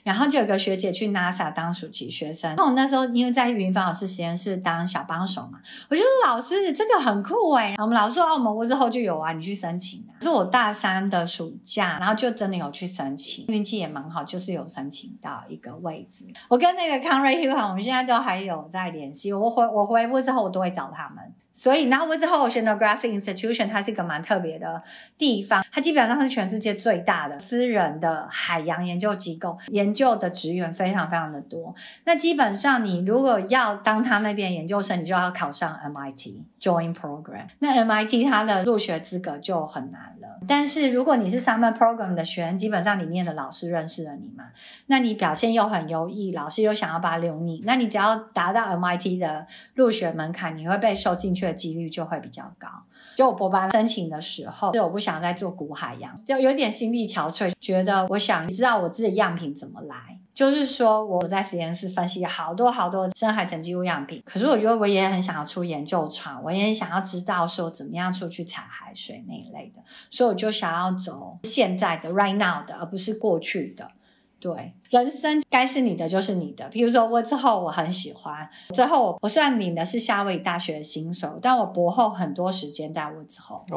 然后就有个学姐去 NASA 当暑期学生，那我那时候因为在云芳老师实验室当小帮手嘛，我就说老师这个很酷哎，我们老师说啊，我们之后就有啊，你去申请啊。是我大三的暑假，然后就真的有去申请，运气也蛮好，就是有申请到一个位置。我跟那个康瑞 Huan，我们现在都还有在联系。我回我回屋之后，我都会找他们。所以，然后之后，Oceanographic Institution 它是一个蛮特别的地方，它基本上是全世界最大的私人的海洋研究机构，研究的职员非常非常的多。那基本上，你如果要当他那边研究生，你就要考上 MIT Join Program。那 MIT 它的入学资格就很难了。但是如果你是 Summer Program 的学员，基本上里面的老师认识了你嘛，那你表现又很优异，老师又想要把留你，那你只要达到 MIT 的入学门槛，你会被收进去。的几率就会比较高。就我博班申请的时候，就我不想再做古海洋，就有点心力憔悴，觉得我想知道我自己样品怎么来。就是说我在实验室分析好多好多深海沉积物样品，可是我觉得我也很想要出研究船，我也想要知道说怎么样出去采海水那一类的，所以我就想要走现在的 right now 的，而不是过去的。对，人生该是你的就是你的。譬如说，我之后我很喜欢，之后我虽然领的是夏威夷大学的薪水，但我博后很多时间在我之后。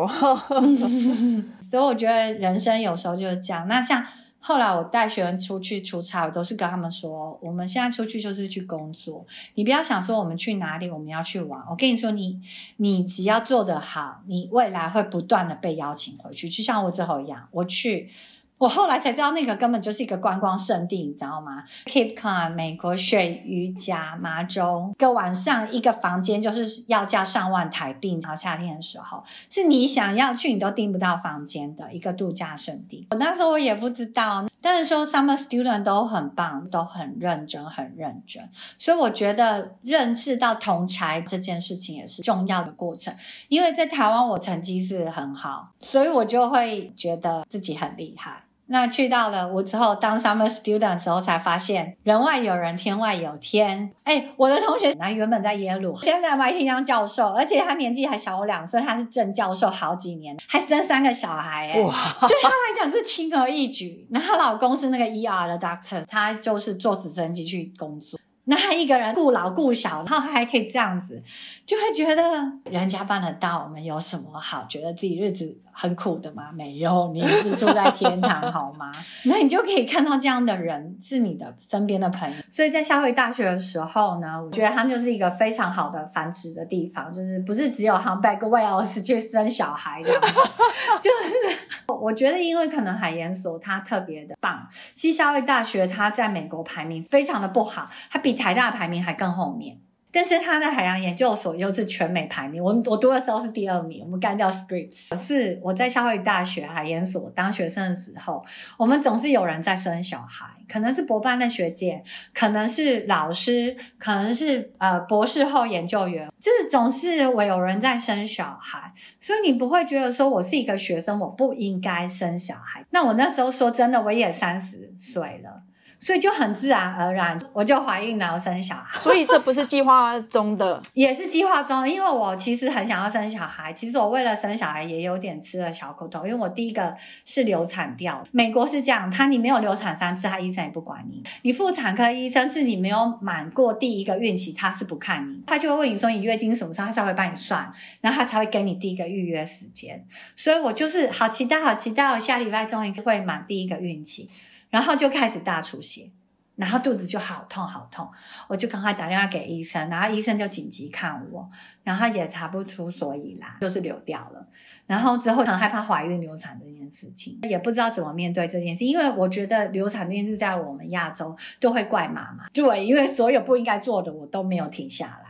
所以我觉得人生有时候就是这样。那像后来我带学生出去出差，我都是跟他们说，我们现在出去就是去工作，你不要想说我们去哪里，我们要去玩。我跟你说，你你只要做得好，你未来会不断的被邀请回去，就像我之后一样，我去。我后来才知道，那个根本就是一个观光圣地，你知道吗？Cape Cod，美国鳕鱼夹麻州，一个晚上一个房间就是要价上万台币。然后夏天的时候，是你想要去你都订不到房间的一个度假胜地。我那时候我也不知道，但是说 summer student 都很棒，都很认真，很认真。所以我觉得认识到同才这件事情也是重要的过程。因为在台湾我成绩是很好，所以我就会觉得自己很厉害。那去到了我之后当 summer student 时候，才发现人外有人，天外有天。哎，我的同学，他原本在耶鲁，现在 MIT 当教授，而且他年纪还小我两岁，他是正教授好几年，还生三个小孩，哎，对他来讲是轻而易举。那她老公是那个 ER 的 doctor，他就是坐直升机去工作。那他一个人顾老顾小，然后他还可以这样子，就会觉得人家办得到，我们有什么好？觉得自己日子很苦的吗？没有，你是住在天堂，好吗？那你就可以看到这样的人是你的身边的朋友。所以在夏威夷大学的时候呢，我觉得它就是一个非常好的繁殖的地方，就是不是只有 humpback whales 去生小孩这样子，就是我觉得因为可能海研所它特别的棒，其实夏威夷大学它在美国排名非常的不好，它比台大排名还更后面。但是他的海洋研究所又是全美排名，我我读的时候是第二名，我们干掉 Scripps。是我在夏威夷大学海研所当学生的时候，我们总是有人在生小孩，可能是博班的学姐，可能是老师，可能是呃博士后研究员，就是总是我有人在生小孩，所以你不会觉得说我是一个学生，我不应该生小孩。那我那时候说真的，我也三十岁了。所以就很自然而然，我就怀孕然后生小孩。所以这不是计划中的，也是计划中。因为我其实很想要生小孩，其实我为了生小孩也有点吃了小苦头。因为我第一个是流产掉，美国是这样，他你没有流产三次，他医生也不管你。你妇产科医生自己没有满过第一个孕期，他是不看你，他就会问你说你月经什么时候，他才会帮你算，然后他才会给你第一个预约时间。所以我就是好期待，好期待，我下礼拜终于会满第一个孕期。然后就开始大出血，然后肚子就好痛好痛，我就赶快打电话给医生，然后医生就紧急看我，然后也查不出所以啦，就是流掉了。然后之后很害怕怀孕流产这件事情，也不知道怎么面对这件事，因为我觉得流产这件事在我们亚洲都会怪妈妈，对，因为所有不应该做的我都没有停下来。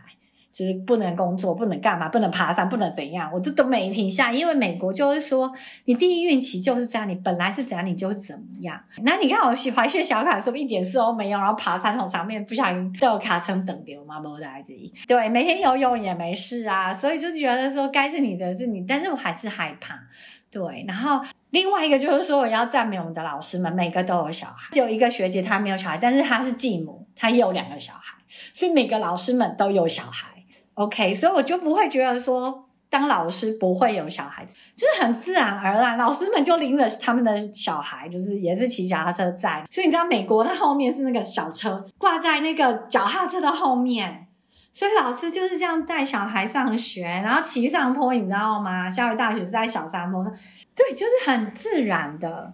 就是不能工作，不能干嘛，不能爬山，不能怎样，我就都没停下。因为美国就是说，你第一孕期就是这样，你本来是怎样，你就怎么样。那你看我喜怀血小卡的时候一点事都没有，然后爬山从上面不小心都有卡层等丢嘛，没在这里。对，每天游泳也没事啊，所以就觉得说该是你的是你，但是我还是害怕。对，然后另外一个就是说，我要赞美我们的老师们，每个都有小孩，只有一个学姐她没有小孩，但是她是继母，她也有两个小孩，所以每个老师们都有小孩。OK，所以我就不会觉得说当老师不会有小孩子，就是很自然而然，老师们就拎着他们的小孩，就是也是骑脚踏车在。所以你知道美国它后面是那个小车挂在那个脚踏车的后面，所以老师就是这样带小孩上学，然后骑上坡，你知道吗？夏威大学是在小山坡上，对，就是很自然的。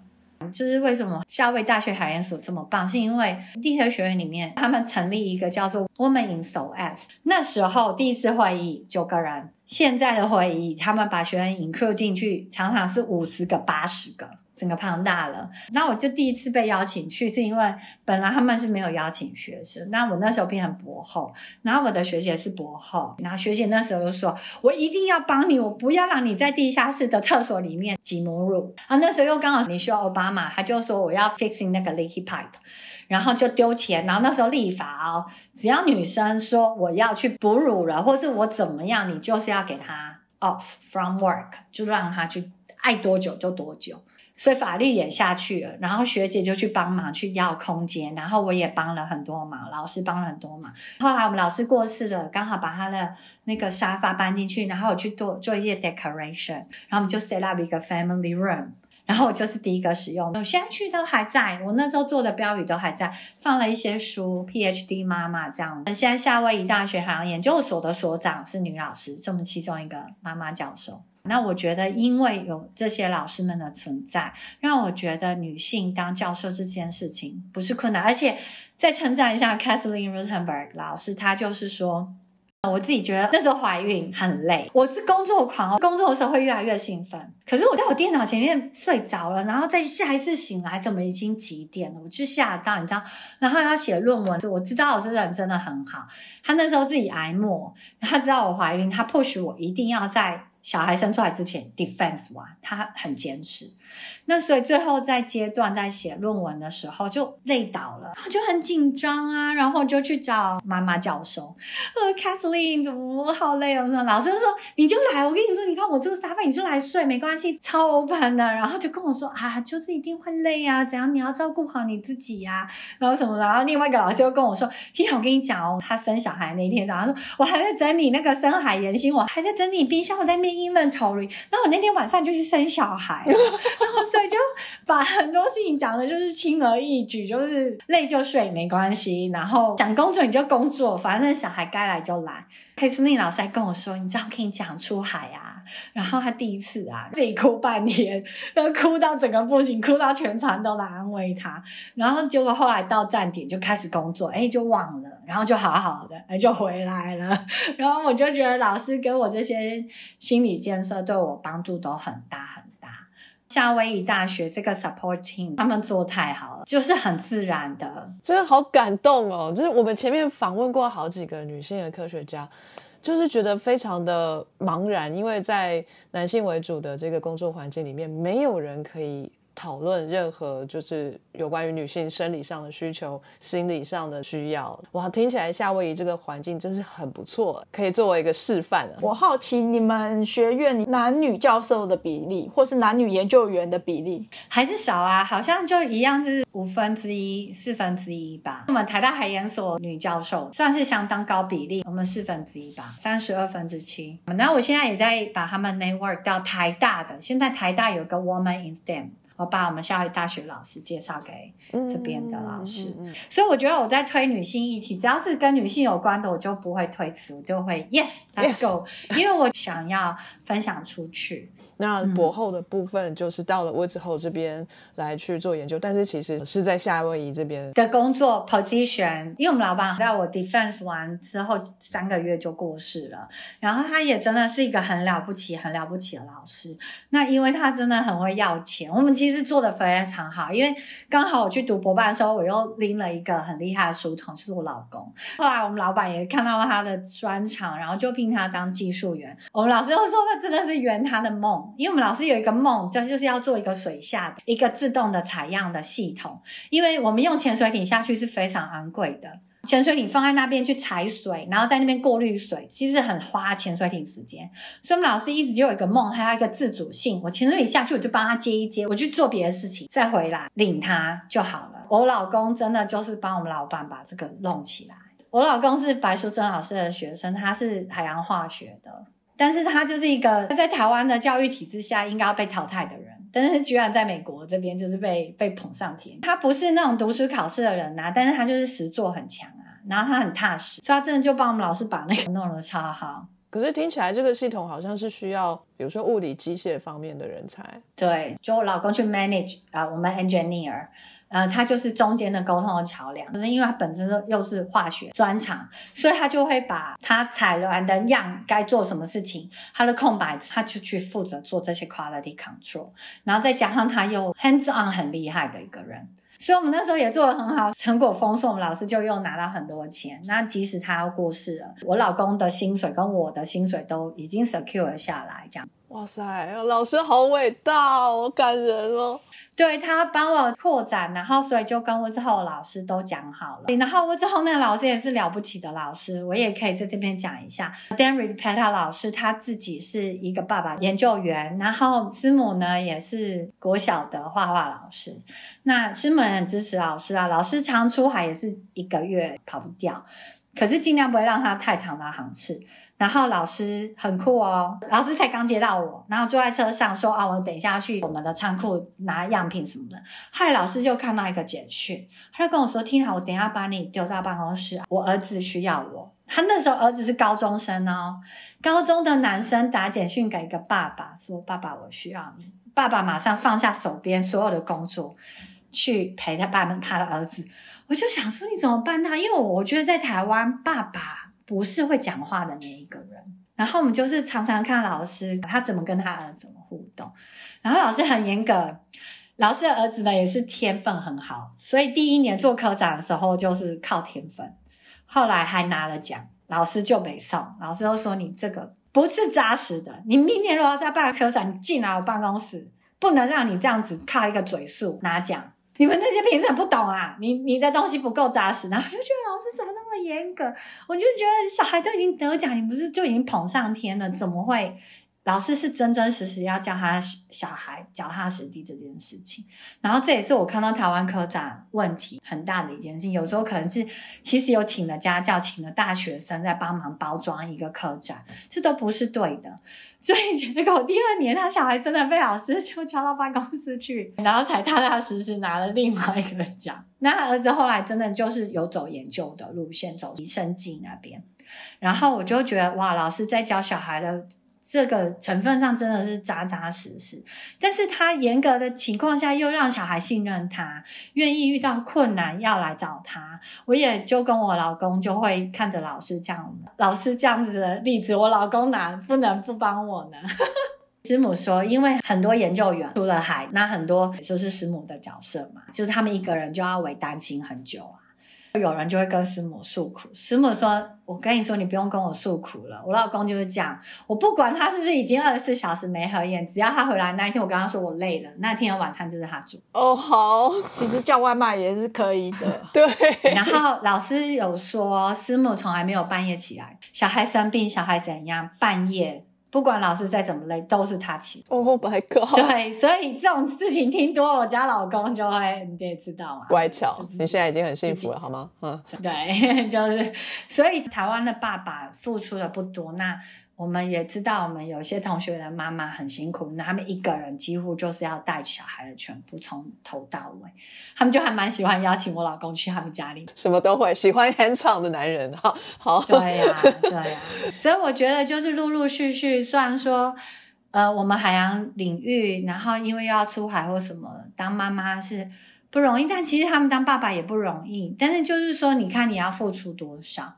就是为什么夏威大学海研所这么棒，是因为地球学院里面他们成立一个叫做 Women in SOS。那时候第一次会议九个人，现在的会议他们把学员 include 进去，常常是五十个、八十个。整个庞大了，那我就第一次被邀请去，是因为本来他们是没有邀请学生。那我那时候变成博后，然后我的学姐是博后，然后学姐那时候就说：“我一定要帮你，我不要让你在地下室的厕所里面挤母乳。”啊，那时候又刚好你需要奥巴马，他就说我要 fixing 那个 leaky pipe，然后就丢钱。然后那时候立法哦，只要女生说我要去哺乳了，或是我怎么样，你就是要给她 off from work，就让她去爱多久就多久。所以法律也下去了，然后学姐就去帮忙去要空间，然后我也帮了很多忙，老师帮了很多忙。后来我们老师过世了，刚好把他的那个沙发搬进去，然后我去做做一些 decoration，然后我们就 set up 一个 family room，然后我就是第一个使用。我现在去都还在，我那时候做的标语都还在，放了一些书，PhD 妈妈这样。现在夏威夷大学海洋研究所的所长是女老师，是我们其中一个妈妈教授。那我觉得，因为有这些老师们的存在，让我觉得女性当教授这件事情不是困难。而且再称赞一下 Kathleen Rutenberg 老师，她就是说，我自己觉得那时候怀孕很累，我是工作狂哦，工作的时候会越来越兴奋。可是我在我电脑前面睡着了，然后再下一次醒来，怎么已经几点了？我就吓到，你知道？然后要写论文，我知道我这人真的很好，他那时候自己挨默，他知道我怀孕，他迫使我一定要在。小孩生出来之前，defense 完，他很坚持。那所以最后在阶段在写论文的时候就累倒了，就很紧张啊，然后就去找妈妈教授，呃，Kathleen 怎么我好累哦？老师就说你就来，我跟你说，你看我这个沙发，你就来睡，没关系，超 open 的。然后就跟我说啊，就是一定会累啊，怎样你要照顾好你自己呀，然后什么？然后另外一个老师就跟我说，今天我跟你讲哦，他生小孩那一天早上说，我还在整理那个深海盐心，我还在整理冰箱，我在那面。inventory，然后我那天晚上就去生小孩，然后所以就把很多事情讲的就是轻而易举，就是累就睡没关系，然后想工作你就工作，反正小孩该来就来。佩斯利老师还跟我说，你知道可以讲出海啊。然后他第一次啊，自己哭半天，然后哭到整个不行，哭到全场都来安慰他。然后结果后来到站点就开始工作，哎，就忘了，然后就好好的，哎，就回来了。然后我就觉得老师给我这些心理建设对我帮助都很大很大。夏威夷大学这个 support team 他们做太好了，就是很自然的，真的好感动哦！就是我们前面访问过好几个女性的科学家。就是觉得非常的茫然，因为在男性为主的这个工作环境里面，没有人可以讨论任何就是有关于女性生理上的需求、心理上的需要。哇，听起来夏威夷这个环境真是很不错，可以作为一个示范啊。我好奇你们学院男女教授的比例，或是男女研究员的比例，还是少啊？好像就一样是五分之一、四分之一吧。我们台大海研所女教授算是相当高比例，我们四分之一吧，三十二分之七。那我现在也在把他们 network 到台大的，现在台大有个 Woman in STEM。我把我们夏威夷大学老师介绍给这边的老师，所以我觉得我在推女性议题，只要是跟女性有关的，我就不会推辞，我就会 yes，let's go，因为我想要分享出去。那博后的部分就是到了我之后这边来去做研究，但是其实是在夏威夷这边的工作 position，因为我们老板在我 defense 完之后三个月就过世了，然后他也真的是一个很了不起、很了不起的老师。那因为他真的很会要钱，我们其实是做的非常好，因为刚好我去读博班的时候，我又拎了一个很厉害的书童，是我老公。后来我们老板也看到他的专长，然后就聘他当技术员。我们老师又说，他真的是圆他的梦。因为我们老师有一个梦，就就是要做一个水下的一个自动的采样的系统。因为我们用潜水艇下去是非常昂贵的，潜水艇放在那边去采水，然后在那边过滤水，其实很花潜水艇时间。所以我们老师一直就有一个梦，他要一个自主性。我潜水艇下去，我就帮他接一接，我去做别的事情，再回来领他就好了。我老公真的就是帮我们老板把这个弄起来。我老公是白淑珍老师的学生，他是海洋化学的。但是他就是一个在台湾的教育体制下应该要被淘汰的人，但是居然在美国这边就是被被捧上天。他不是那种读书考试的人呐，但是他就是实作很强啊，然后他很踏实，所以他真的就帮我们老师把那个 弄得超好。可是听起来这个系统好像是需要，比如说物理机械方面的人才。对，就我老公去 manage 啊，我们 engineer。呃，他就是中间的沟通的桥梁，就是因为他本身又是化学专长，所以他就会把他采完的样该做什么事情，他的空白他就去负责做这些 quality control，然后再加上他又 hands on 很厉害的一个人，所以我们那时候也做的很好，成果丰硕，我们老师就又拿到很多钱。那即使他要过世了，我老公的薪水跟我的薪水都已经 secure 下来，这样。哇塞，老师好伟大，好感人哦。对他帮我扩展，然后所以就跟我之后老师都讲好了。然后我之后那个老师也是了不起的老师，我也可以在这边讲一下。Dan Ripeta 老师他自己是一个爸爸研究员，然后师母呢也是国小的画画老师。那师母很支持老师啊，老师常出海也是一个月跑不掉，可是尽量不会让他太长的航次。然后老师很酷哦，老师才刚接到我，然后坐在车上说啊，我等一下去我们的仓库拿样品什么的。嗨，老师就看到一个简讯，他就跟我说：“听好，我等一下把你丢到办公室，我儿子需要我。”他那时候儿子是高中生哦，高中的男生打简讯给一个爸爸说：“爸爸，我需要你。”爸爸马上放下手边所有的工作，去陪他爸他的儿子。我就想说，你怎么办呢？因为我觉得在台湾，爸爸。不是会讲话的那一个人，然后我们就是常常看老师他怎么跟他儿子互动，然后老师很严格，老师的儿子呢也是天分很好，所以第一年做科长的时候就是靠天分，后来还拿了奖，老师就没送，老师都说你这个不是扎实的，你明年如果要再办科长，你进来我办公室，不能让你这样子靠一个嘴数拿奖。你们那些评审不懂啊！你你的东西不够扎实，然后就觉得老师怎么那么严格？我就觉得小孩都已经得奖，你不是就已经捧上天了？怎么会？老师是真真实实要教他小孩脚踏实地这件事情，然后这也是我看到台湾科长问题很大的一件事情。有时候可能是其实有请了家教，请了大学生在帮忙包装一个科长，这都不是对的。所以结果第二年他小孩真的被老师就叫到办公室去，然后才踏踏实实拿了另外一个奖。那儿子后来真的就是有走研究的路线，走医生技那边。然后我就觉得哇，老师在教小孩的。这个成分上真的是扎扎实实，但是他严格的情况下又让小孩信任他，愿意遇到困难要来找他。我也就跟我老公就会看着老师这样，老师这样子的例子，我老公哪不能不帮我呢？师母说，因为很多研究员出了海，那很多就是师母的角色嘛，就是他们一个人就要为担心很久啊。有人就会跟师母诉苦，师母说：“我跟你说，你不用跟我诉苦了。我老公就是这样，我不管他是不是已经二十四小时没合眼，只要他回来那一天，我跟他说我累了，那天的晚餐就是他煮。哦，好，其实叫外卖也是可以的。对。然后老师有说，师母从来没有半夜起来，小孩生病，小孩怎样，半夜。”不管老师再怎么累，都是他起。Oh my god！对，所以这种事情听多，我家老公就会，你也知道嘛。乖巧，你现在已经很幸福了，好吗？嗯，对，就是，所以台湾的爸爸付出的不多，那。我们也知道，我们有些同学的妈妈很辛苦，那他们一个人几乎就是要带小孩的全部从头到尾。他们就还蛮喜欢邀请我老公去他们家里，什么都会，喜欢很吵的男人。好，好，对呀，对呀。所以我觉得就是陆陆续续，虽然说，呃，我们海洋领域，然后因为要出海或什么，当妈妈是不容易，但其实他们当爸爸也不容易。但是就是说，你看你要付出多少，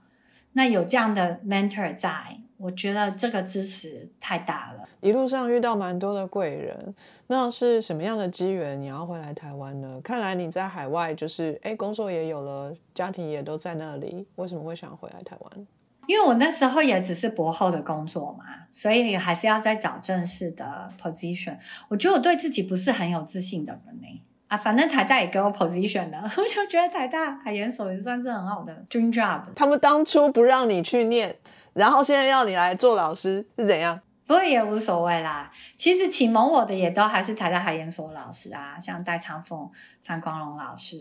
那有这样的 mentor 在。我觉得这个支持太大了，一路上遇到蛮多的贵人。那是什么样的机缘你要回来台湾呢？看来你在海外就是哎，工作也有了，家庭也都在那里，为什么会想回来台湾？因为我那时候也只是博后的工作嘛，所以还是要再找正式的 position。我觉得我对自己不是很有自信的人呢。啊，反正台大也给我 position 了，我就觉得台大海研所也算是很好的 dream job。他们当初不让你去念。然后现在要你来做老师是怎样？不过也无所谓啦。其实启蒙我的也都还是台大海研所老师啊，像戴长凤、范光荣老师，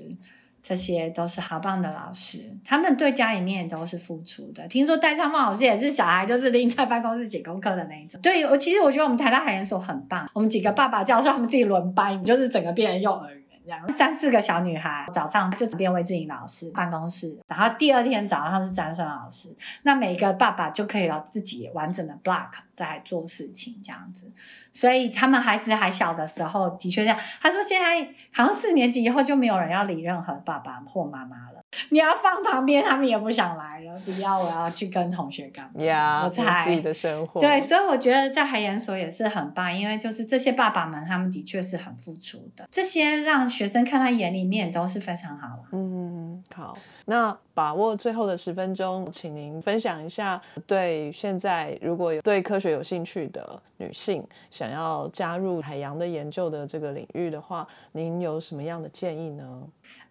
这些都是好棒的老师。他们对家里面都是付出的。听说戴长凤老师也是小孩就是拎在办公室写功课的那一种。对我其实我觉得我们台大海研所很棒，我们几个爸爸教授他们自己轮班，就是整个变成幼儿园。三四个小女孩早上就变魏志颖老师办公室，然后第二天早上是张生老师，那每个爸爸就可以有自己完整的 block 在做事情这样子。所以他们孩子还小的时候，的确这样。他说现在好像四年级以后就没有人要理任何爸爸或妈妈了。你要放旁边，他们也不想来了。不要，我要去跟同学干嘛？呀，自己的生活。对，所以我觉得在海研所也是很棒，因为就是这些爸爸们，他们的确是很付出的。这些让学生看他眼里面都是非常好。嗯，好。那把握最后的十分钟，请您分享一下，对现在如果有对科学有兴趣的女性，想要加入海洋的研究的这个领域的话，您有什么样的建议呢？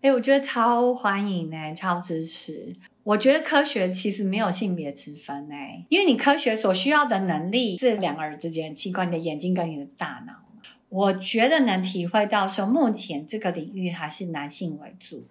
哎，我觉得超欢迎呢，超支持。我觉得科学其实没有性别之分哎，因为你科学所需要的能力是两个人之间器官，你的眼睛跟你的大脑。我觉得能体会到说，目前这个领域还是男性为主。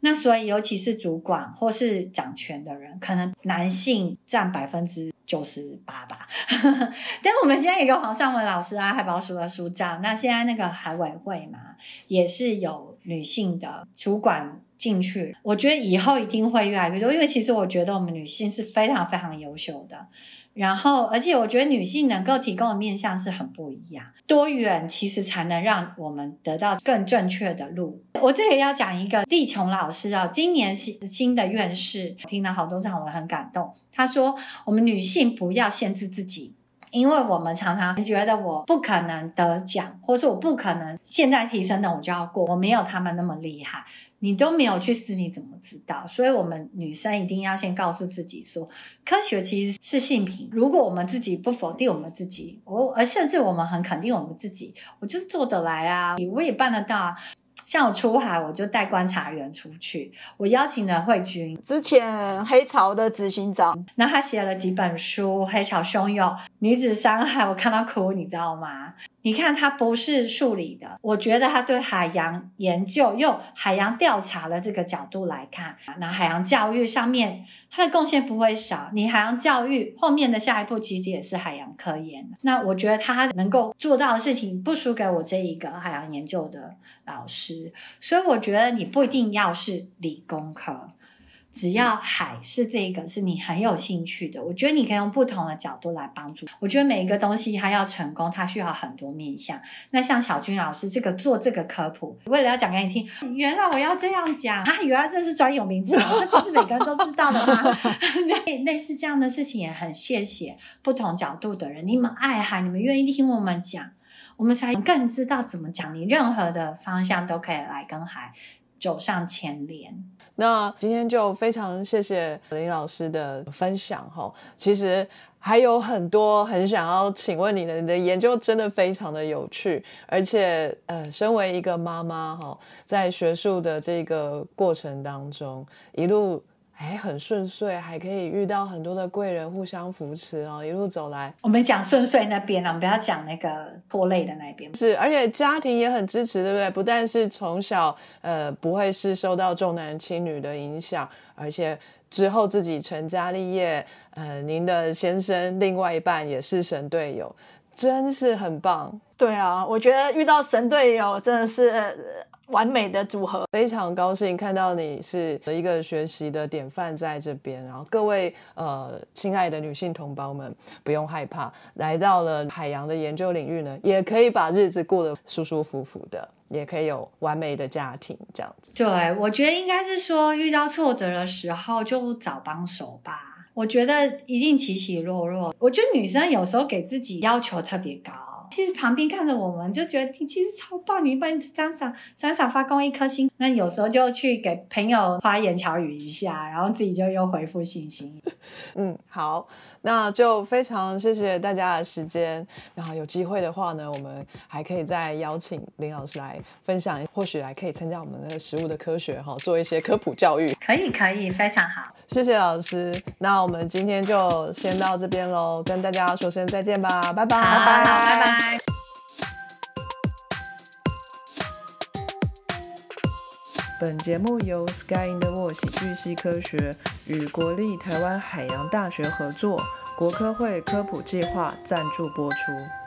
那所以，尤其是主管或是掌权的人，可能男性占百分之九十八吧。但我们现在有个黄尚文老师啊，海保署的署长，那现在那个海委会嘛，也是有女性的主管进去。我觉得以后一定会越来越多，因为其实我觉得我们女性是非常非常优秀的。然后，而且我觉得女性能够提供的面向是很不一样，多元其实才能让我们得到更正确的路。我这里要讲一个丽琼老师啊，今年新新的院士，听了好多场，我很感动。他说，我们女性不要限制自己。因为我们常常觉得我不可能得奖，或是我不可能现在提升的我就要过，我没有他们那么厉害，你都没有去试，你怎么知道？所以，我们女生一定要先告诉自己说，科学其实是性品。如果我们自己不否定我们自己，我而甚至我们很肯定我们自己，我就是做得来啊，我也办得到啊。像我出海，我就带观察员出去。我邀请了慧君，之前黑潮的执行长，那他写了几本书，《黑潮汹涌》《女子伤害》，我看到哭，你知道吗？你看他不是数理的，我觉得他对海洋研究用海洋调查的这个角度来看，那海洋教育上面他的贡献不会少。你海洋教育后面的下一步其实也是海洋科研，那我觉得他能够做到的事情不输给我这一个海洋研究的老师，所以我觉得你不一定要是理工科。只要海是这个是你很有兴趣的，我觉得你可以用不同的角度来帮助。我觉得每一个东西它要成功，它需要很多面向。那像小军老师这个做这个科普，为了要讲给你听，原来我要这样讲啊，原来这是专有名词，这不是每个人都知道的吗？对，类似这样的事情也很谢谢不同角度的人，你们爱海，你们愿意听我们讲，我们才更知道怎么讲。你任何的方向都可以来跟海。走上前联。那今天就非常谢谢林老师的分享哈。其实还有很多很想要请问你的，你的研究真的非常的有趣，而且呃，身为一个妈妈哈，在学术的这个过程当中一路。哎，很顺遂，还可以遇到很多的贵人互相扶持哦，一路走来。我们讲顺遂那边啊，我们不要讲那个拖累的那边。是，而且家庭也很支持，对不对？不但是从小呃不会是受到重男轻女的影响，而且之后自己成家立业，呃，您的先生另外一半也是神队友，真是很棒。对啊，我觉得遇到神队友真的是。完美的组合，非常高兴看到你是一个学习的典范在这边。然后各位呃，亲爱的女性同胞们，不用害怕，来到了海洋的研究领域呢，也可以把日子过得舒舒服服的，也可以有完美的家庭这样子。对，我觉得应该是说，遇到挫折的时候就找帮手吧。我觉得一定起起落落。我觉得女生有时候给自己要求特别高。其实旁边看着我们就觉得你其实超棒，你帮商场商场发光一颗星。那有时候就去给朋友花言巧语一下，然后自己就又回复信心。嗯，好，那就非常谢谢大家的时间。然后有机会的话呢，我们还可以再邀请林老师来分享，或许还可以参加我们的食物的科学哈，做一些科普教育。可以，可以，非常好。谢谢老师。那我们今天就先到这边喽，跟大家说声再见吧，拜拜，拜拜，拜本节目由 Sky in the World 喜剧系科学与国立台湾海洋大学合作，国科会科普计划赞助播出。